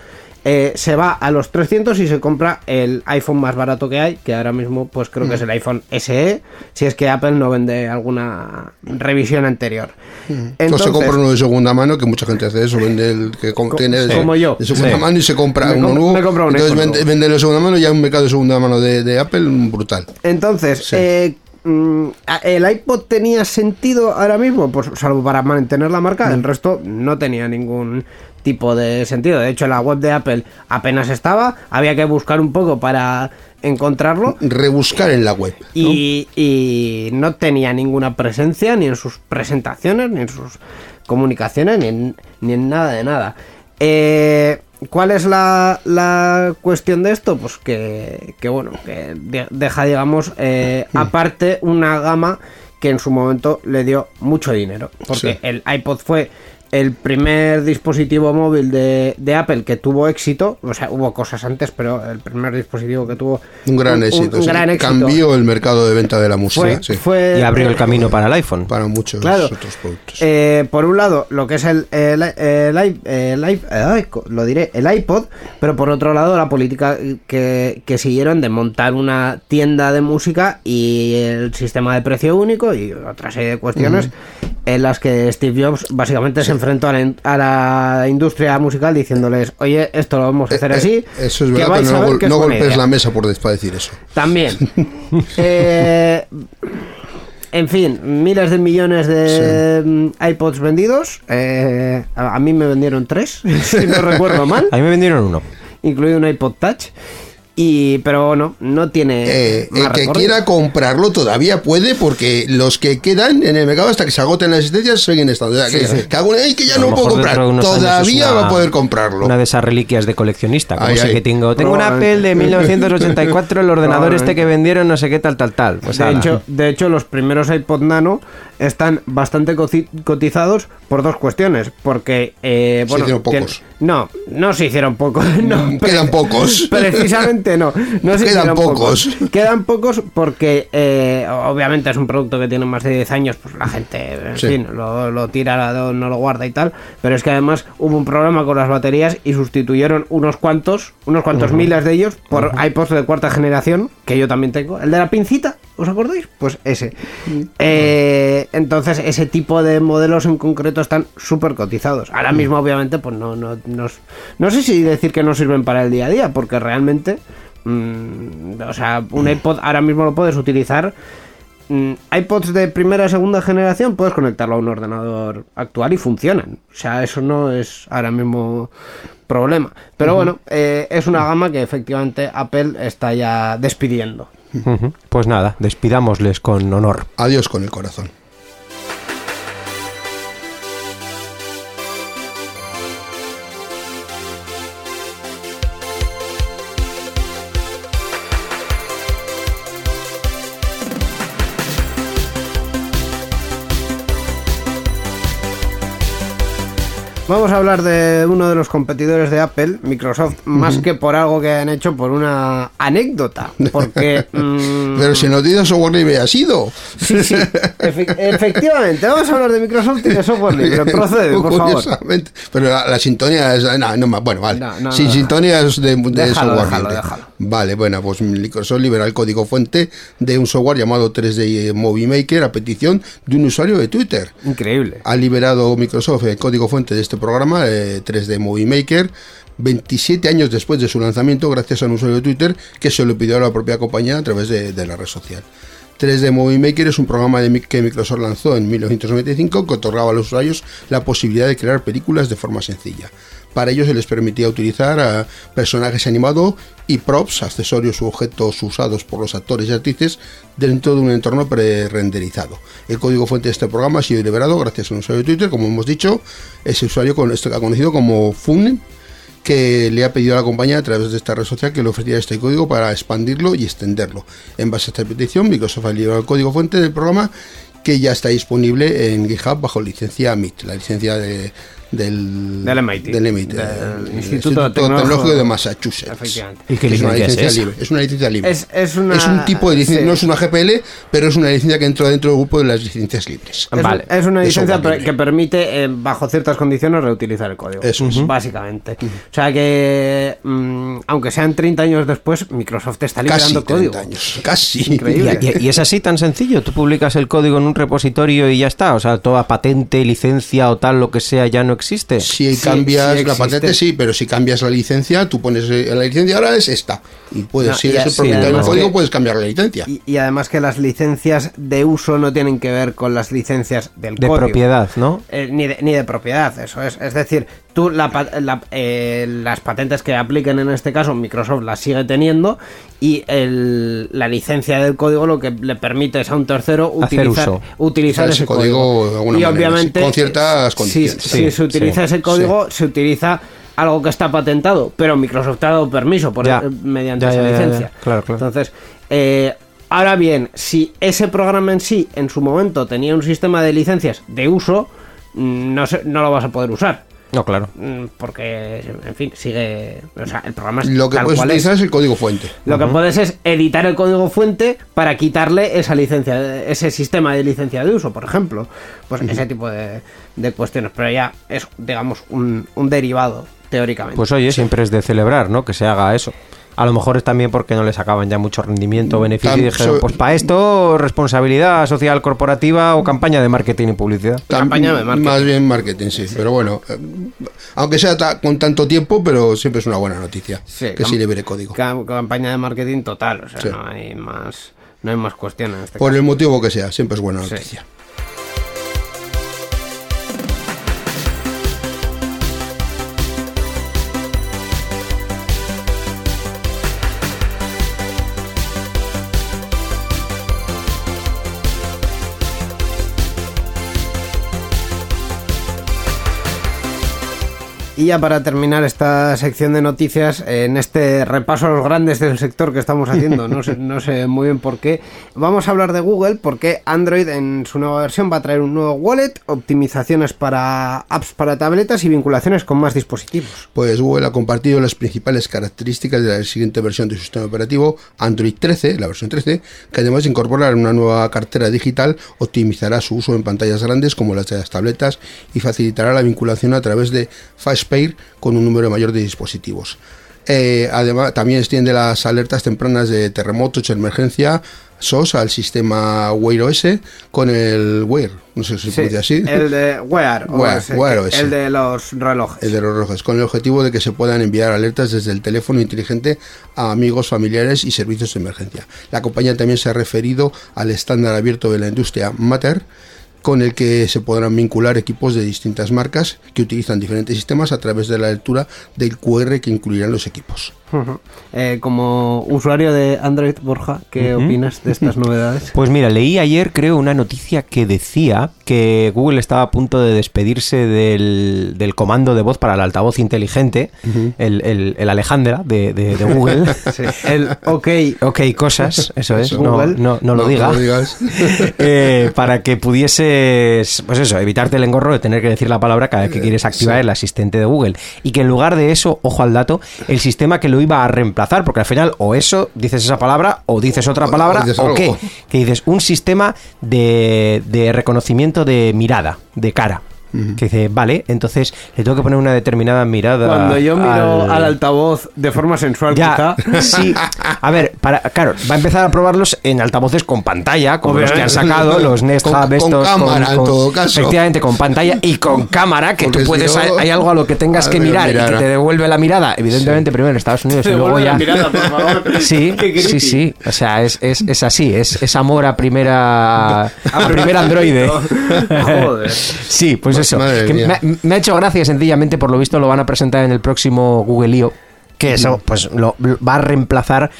eh, se va a los 300 y se compra el iPhone más barato que hay, que ahora mismo pues creo que es el iPhone SE, si es que Apple no vende alguna revisión anterior. no se Entonces- compra uno de segunda mano, que mucha gente hace eso, vende el que contiene de- como yo. de segunda Sí. mano y se compra Me uno nuevo. me compro un Entonces iPhone vende, vende el de segunda mano y hay un mercado de segunda mano de, de Apple brutal. Entonces, Sí. eh, mm, ¿el iPod tenía sentido ahora mismo? Pues salvo para mantener la marca, Mm. el resto no tenía ningún tipo de sentido. De hecho, la web de Apple apenas estaba, había que buscar un poco para encontrarlo. Rebuscar en la web. ¿no? Y, y no tenía ninguna presencia ni en sus presentaciones, ni en sus comunicaciones, ni en, ni en nada de nada. Eh, ¿Cuál es la, la cuestión de esto? Pues que, que bueno, que de- deja, digamos, eh, aparte una gama que en su momento le dio mucho dinero. Porque Sí. el iPod fue el primer dispositivo móvil de, de Apple que tuvo éxito. O sea, hubo cosas antes, pero el primer dispositivo que tuvo Un gran éxito. un sí. gran éxito. Cambió el mercado de venta de la música. Fue, sí. fue- Y abrió el camino para el iPhone. Para muchos Claro. otros productos. Eh, por un lado, lo que es el, el, el, ay, lo diré, el iPod, pero por otro lado, la política que, que siguieron de montar una tienda de música y el sistema de precio único y otra serie de cuestiones en las que Steve Jobs básicamente se enfrentó a la, a la industria musical diciéndoles, oye, esto lo vamos a hacer Eh, así. eh, eso es que verdad, vais pero a no, ver que no golpes idea". la mesa por decir eso. También. <laughs> Eh, en fin, miles de millones de mm, iPods vendidos. Eh, a, a mí me vendieron tres, <laughs> si no recuerdo mal, A mí me vendieron uno. incluido un iPod Touch. Y, pero bueno, no tiene. Eh, el que recorrido. quiera comprarlo todavía puede, porque los que quedan en el mercado hasta que se agoten las existencias siguen estando. O sea, que, que alguno, "Ay, que ya no lo puedo comprar. Todavía una- va a poder comprarlo. Una de esas reliquias de coleccionista. Como Ay, sé ay. que tengo. Tengo un Apple de 1984, el ordenador este que vendieron, no sé qué, tal, tal, tal. Pues De ala. hecho, de hecho, los primeros iPod Nano están bastante cotizados por dos cuestiones. Porque, eh, Se bueno, hicieron tien- pocos. no, no se hicieron pocos. <laughs> No, Mm, quedan pocos. <laughs> Precisamente no. no se Quedan hicieron pocos. Quedan pocos porque, eh, obviamente, es un producto que tiene más de 10 años. Pues la gente, en Sí. fin, lo, lo tira, lo- no lo guarda y tal. Pero es que además hubo un problema con las baterías y sustituyeron unos cuantos, unos cuantos miles de ellos por iPods de cuarta generación, que yo también tengo. El de la pincita, ¿os acordáis? Pues ese. Eh, entonces, ese tipo de modelos en concreto están súper cotizados. Ahora mismo, obviamente, pues no, no, no, no sé si decir que no sirven para el día a día, porque realmente, mm, o sea, un iPod ahora mismo lo puedes utilizar. Mm, iPods de primera y segunda generación puedes conectarlo a un ordenador actual y funcionan. O sea, eso no es ahora mismo problema. Pero bueno, eh, es una gama que efectivamente Apple está ya despidiendo. Pues nada, despidámosles con honor. Adiós con el corazón. Vamos a hablar de uno de los competidores de Apple, Microsoft, más que por algo que han hecho, por una anécdota. Porque. <laughs> mm, Pero si no tienes software libre ha sido. sí, sí, efe- efectivamente, vamos a hablar de Microsoft y de software libre. <laughs> Procede, por favor. Pero la, la sintonía es. No, no, bueno, vale. No, no, Sin sintonía es de, de Déjalo, software déjalo, libre. déjalo. Vale, bueno, pues Microsoft libera el código fuente de un software llamado 3D Movie Maker a petición de un usuario de Twitter. Increíble. Ha liberado Microsoft el código fuente de este programa, eh, 3D Movie Maker, 27 años después de su lanzamiento, gracias a un usuario de Twitter que se lo pidió a la propia compañía a través de, de la red social. 3D Movie Maker es un programa de, que Microsoft lanzó en 1995 que otorgaba a los usuarios la posibilidad de crear películas de forma sencilla. Para ello se les permitía utilizar personajes animados y props, accesorios u objetos usados por los actores y actrices dentro de un entorno pre-renderizado. El código fuente de este programa ha sido liberado gracias a un usuario de Twitter, como hemos dicho, ese usuario con esto que ha conocido como Fun, que le ha pedido a la compañía a través de esta red social que le ofreciera este código para expandirlo y extenderlo. En base a esta petición, Microsoft ha liberado el código fuente del programa que ya está disponible en GitHub bajo licencia MIT, la licencia de- del, Del MIT, del MIT, del el Instituto Tecnológico, Tecnológico de Massachusetts. Efectivamente. ¿Y qué es una licencia es libre. Es una licencia libre. Es- es una- un tipo de licencia, sí. no es una GPL, pero es una licencia que entra dentro del grupo de las licencias libres. Es, Vale. es una licencia que permite, eh, bajo ciertas condiciones, reutilizar el código. Eso es. Básicamente. O sea que, mm, aunque sean 30 años después, Microsoft está Casi liberando 30 código. años. Casi. Increíble. Y, y- y es así tan sencillo, tú publicas el código en un repositorio y ya está, o sea, toda patente, licencia o tal, lo que sea, ya no existe. Si Sí, cambias sí la patente, sí, pero si cambias la licencia, tú pones eh, la licencia ahora es esta. Y puedes, No, si eres el propietario del además código, que- puedes cambiar la licencia. Y, y además que las licencias de uso no tienen que ver con las licencias del De código. propiedad, ¿no? Eh, ni, de, ni de propiedad, eso es. Es decir, tú la la- eh, las patentes que apliquen en este caso, Microsoft las sigue teniendo y el- la licencia del código lo que le permite es a un tercero utilizar, utilizar ese ese código código. de alguna y manera, obviamente, sí, con ciertas condiciones. Si, Sí, se utiliza sí, ese código, se utiliza algo que está patentado, pero Microsoft ha dado permiso por Ya. mediante Ya, esa ya, licencia. Claro, claro. Entonces, eh, ahora bien, si ese programa en sí, en su momento, tenía un sistema de licencias de uso, mm, no, se- no lo vas a poder usar. No, claro. Mm, Porque, en fin, sigue. O sea, el programa es Lo que tal puedes cual utilizar es. es el código fuente. Lo que puedes es editar el código fuente para quitarle esa licencia, ese sistema de licencia de uso, por ejemplo. Pues ese tipo de, de cuestiones. Pero ya es, digamos, un, un derivado, teóricamente. Pues oye, siempre es de celebrar, ¿no? Que se haga eso. A lo mejor es también porque no le sacaban ya mucho rendimiento o beneficio y Tam- dijeron, so- pues para esto, responsabilidad social corporativa o campaña de marketing y publicidad. Tam- Campaña de marketing. Más bien marketing, sí. Pero bueno, eh, aunque sea ta- con tanto tiempo, pero siempre es una buena noticia. Sí, que sí libere código. Cam- campaña de marketing total, o sea, Sí. no hay más. No hay más cuestiones en este Por caso. el motivo que sea, siempre es buena Sí. noticia. Y ya para terminar esta sección de noticias, en este repaso a los grandes del sector que estamos haciendo, no sé, no sé muy bien por qué, vamos a hablar de Google porque Android en su nueva versión va a traer un nuevo wallet, optimizaciones para apps para tabletas y vinculaciones con más dispositivos. Pues Google ha compartido las principales características de la siguiente versión de su sistema operativo, Android 13, la versión 13, que además de incorporar una nueva cartera digital, optimizará su uso en pantallas grandes como las de las tabletas y facilitará la vinculación a través de Con un número mayor de dispositivos. Eh, además, también extiende las alertas tempranas de terremotos, emergencia, SOS al sistema Wear OS con el Wear, no sé si se pronuncia así. El de Wear, Wear, OS, Wear que- OS. el de los relojes. El de los relojes, con el objetivo de que se puedan enviar alertas desde el teléfono inteligente a amigos, familiares y servicios de emergencia. La compañía también se ha referido al estándar abierto de la industria Matter, con el que se podrán vincular equipos de distintas marcas que utilizan diferentes sistemas a través de la lectura del QR que incluirán los equipos. Eh, como usuario de Android, Borja, ¿qué opinas de estas <laughs> novedades? Pues mira, leí ayer, creo, una noticia que decía que Google estaba a punto de despedirse del, del comando de voz para el altavoz inteligente, el, el- el Alejandra de, de- de Google. <laughs> El OK. Ok, cosas, eso es, no, Google. no, no lo No, digas. <laughs> Eh, para que pudieses, pues eso, evitarte el engorro de tener que decir la palabra cada vez que quieres activar el asistente de Google. Y que en lugar de eso, ojo al dato, el sistema que lo iba a reemplazar, porque al final o eso, dices esa palabra, o dices otra O- o palabra, o qué. Que dices un sistema de, de reconocimiento de mirada, de cara. Que dice, vale, entonces le tengo que poner una determinada mirada. Cuando yo miro al- al, altavoz de forma sensual, Ya, quizá. sí. A ver, para, claro, va a empezar a probarlos en altavoces con pantalla, como los que han sacado, <laughs> los Nest Con- Hub con estos. cámara, en todo caso. Efectivamente, con pantalla y con <laughs> cámara, que Porque tú si puedes. hay algo a lo que tengas que mirar y que te devuelve la mirada. Evidentemente, primero en Estados Unidos y luego ya. la mirada, por favor. <laughs> Sí, sí, sí. O sea, es, es, es así, es, es amor a primera. a primer androide. Joder. Sí, pues Pues eso. que me, me ha hecho gracia sencillamente, por lo visto lo van a presentar en el próximo Google I.O. Que eso, pues lo, lo va a reemplazar,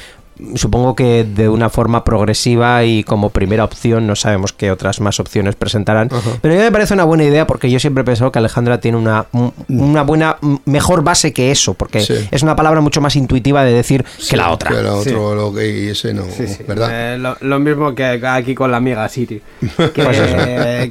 supongo que de una forma progresiva y como primera opción, no sabemos qué otras más opciones presentarán. Pero a mí me parece una buena idea porque yo siempre he pensado que Alejandra tiene una, un- una buena, mejor base que eso, porque Sí. es una palabra mucho más intuitiva de decir que la otra. Que la Sí. otro, lo que y ese no, Sí, sí. ¿verdad? Eh, lo, lo mismo que aquí con la amiga Siri. <laughs> Que, Pues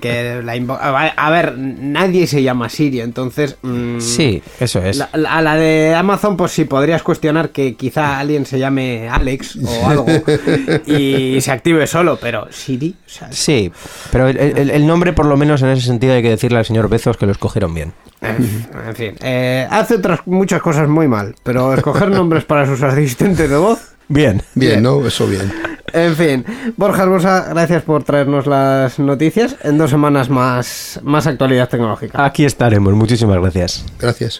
que la invo- a ver- nadie se llama Siri, entonces. mm, Sí, eso es. la- la- a la de Amazon, pues sí, podrías cuestionar que quizá alguien se llame Alex o algo <laughs> y se active solo, pero Siri, o sea, Sí, pero el, el- el nombre, por lo menos en ese sentido, hay que decirle al señor Bezos que lo escogieron bien. en, en fin. eh, hace otras muchas cosas muy mal, pero escoger nombres para sus asistentes de voz. Bien. Bien, ¿no? Eso bien. En fin, Borja Hermosa, gracias por traernos las noticias. En dos semanas más, más actualidad tecnológica. Aquí estaremos, muchísimas gracias. Gracias.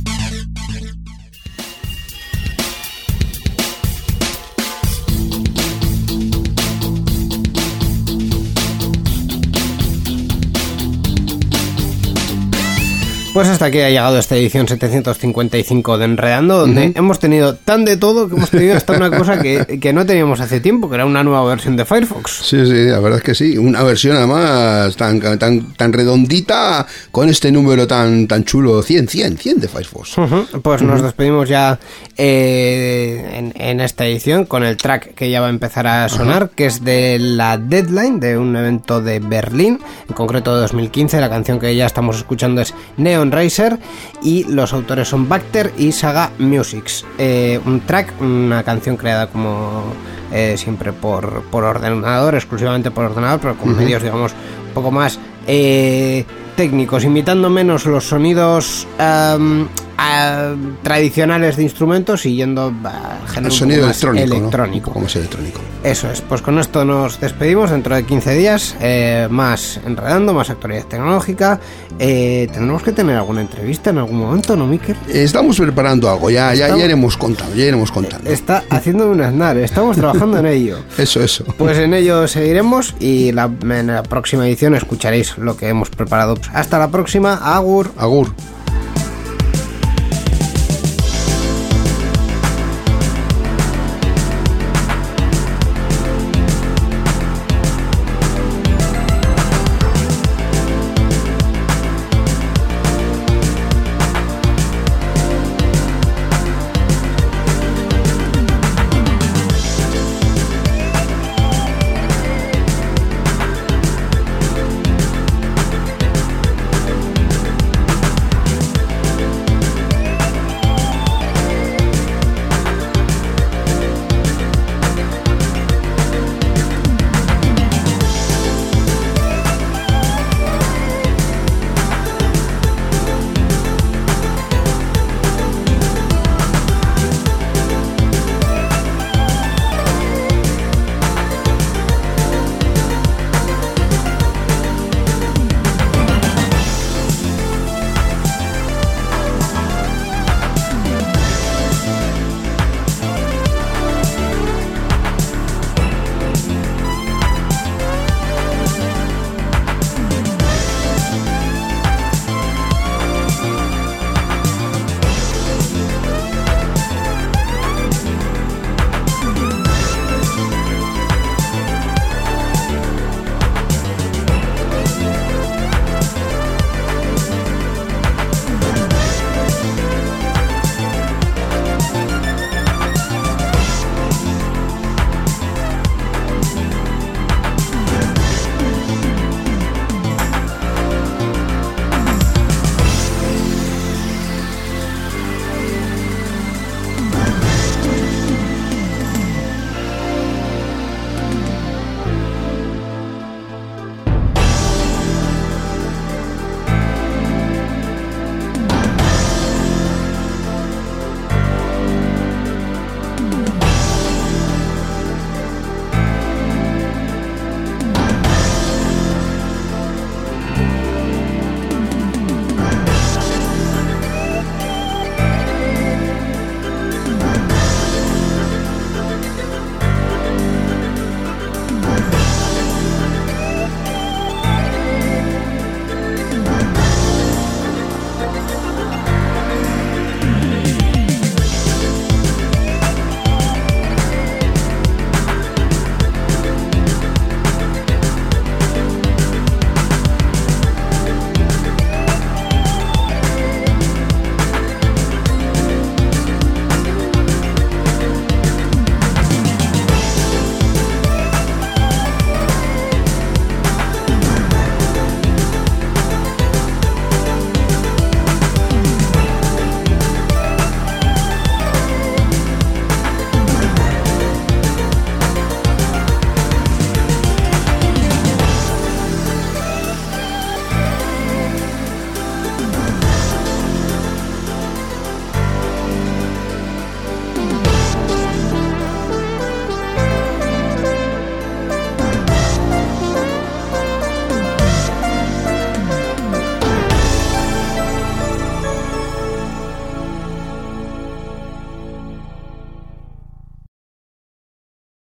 Pues hasta aquí ha llegado esta edición 755 de Enredando, donde hemos tenido tan de todo que hemos tenido hasta una cosa que, que no teníamos hace tiempo, que era una nueva versión de Firefox. Sí, sí, la verdad es que sí. Una versión además tan, tan, tan redondita con este número tan, tan chulo. 100, 100, 100 de Firefox. Pues nos despedimos ya eh, en, en esta edición con el track que ya va a empezar a sonar, que es de la Deadline, de un evento de Berlín, en concreto de 2015. La canción que ya estamos escuchando es Neon Racer y los autores son Bacter y Saga Musics. Eh, un track, una canción creada como eh, siempre por, por ordenador, exclusivamente por ordenador, pero con medios, digamos, un poco más eh, técnicos, imitando menos los sonidos a- tradicionales de instrumentos y yendo a género El un sonido electrónico. ¿no? electrónico. Poco más electrónico. Eso es, pues con esto nos despedimos dentro de 15 días, eh, más enredando, más actualidad tecnológica. Eh, Tendremos que tener alguna entrevista en algún momento, ¿no, Miquel? Estamos preparando algo, ya, ya, Estamos- ya iremos contando, ya iremos contando. Está haciéndome un aznar, estamos trabajando en ello. <laughs> Eso, eso. Pues en ello seguiremos y la- en la próxima edición escucharéis lo que hemos preparado. Hasta la próxima, Agur. Agur.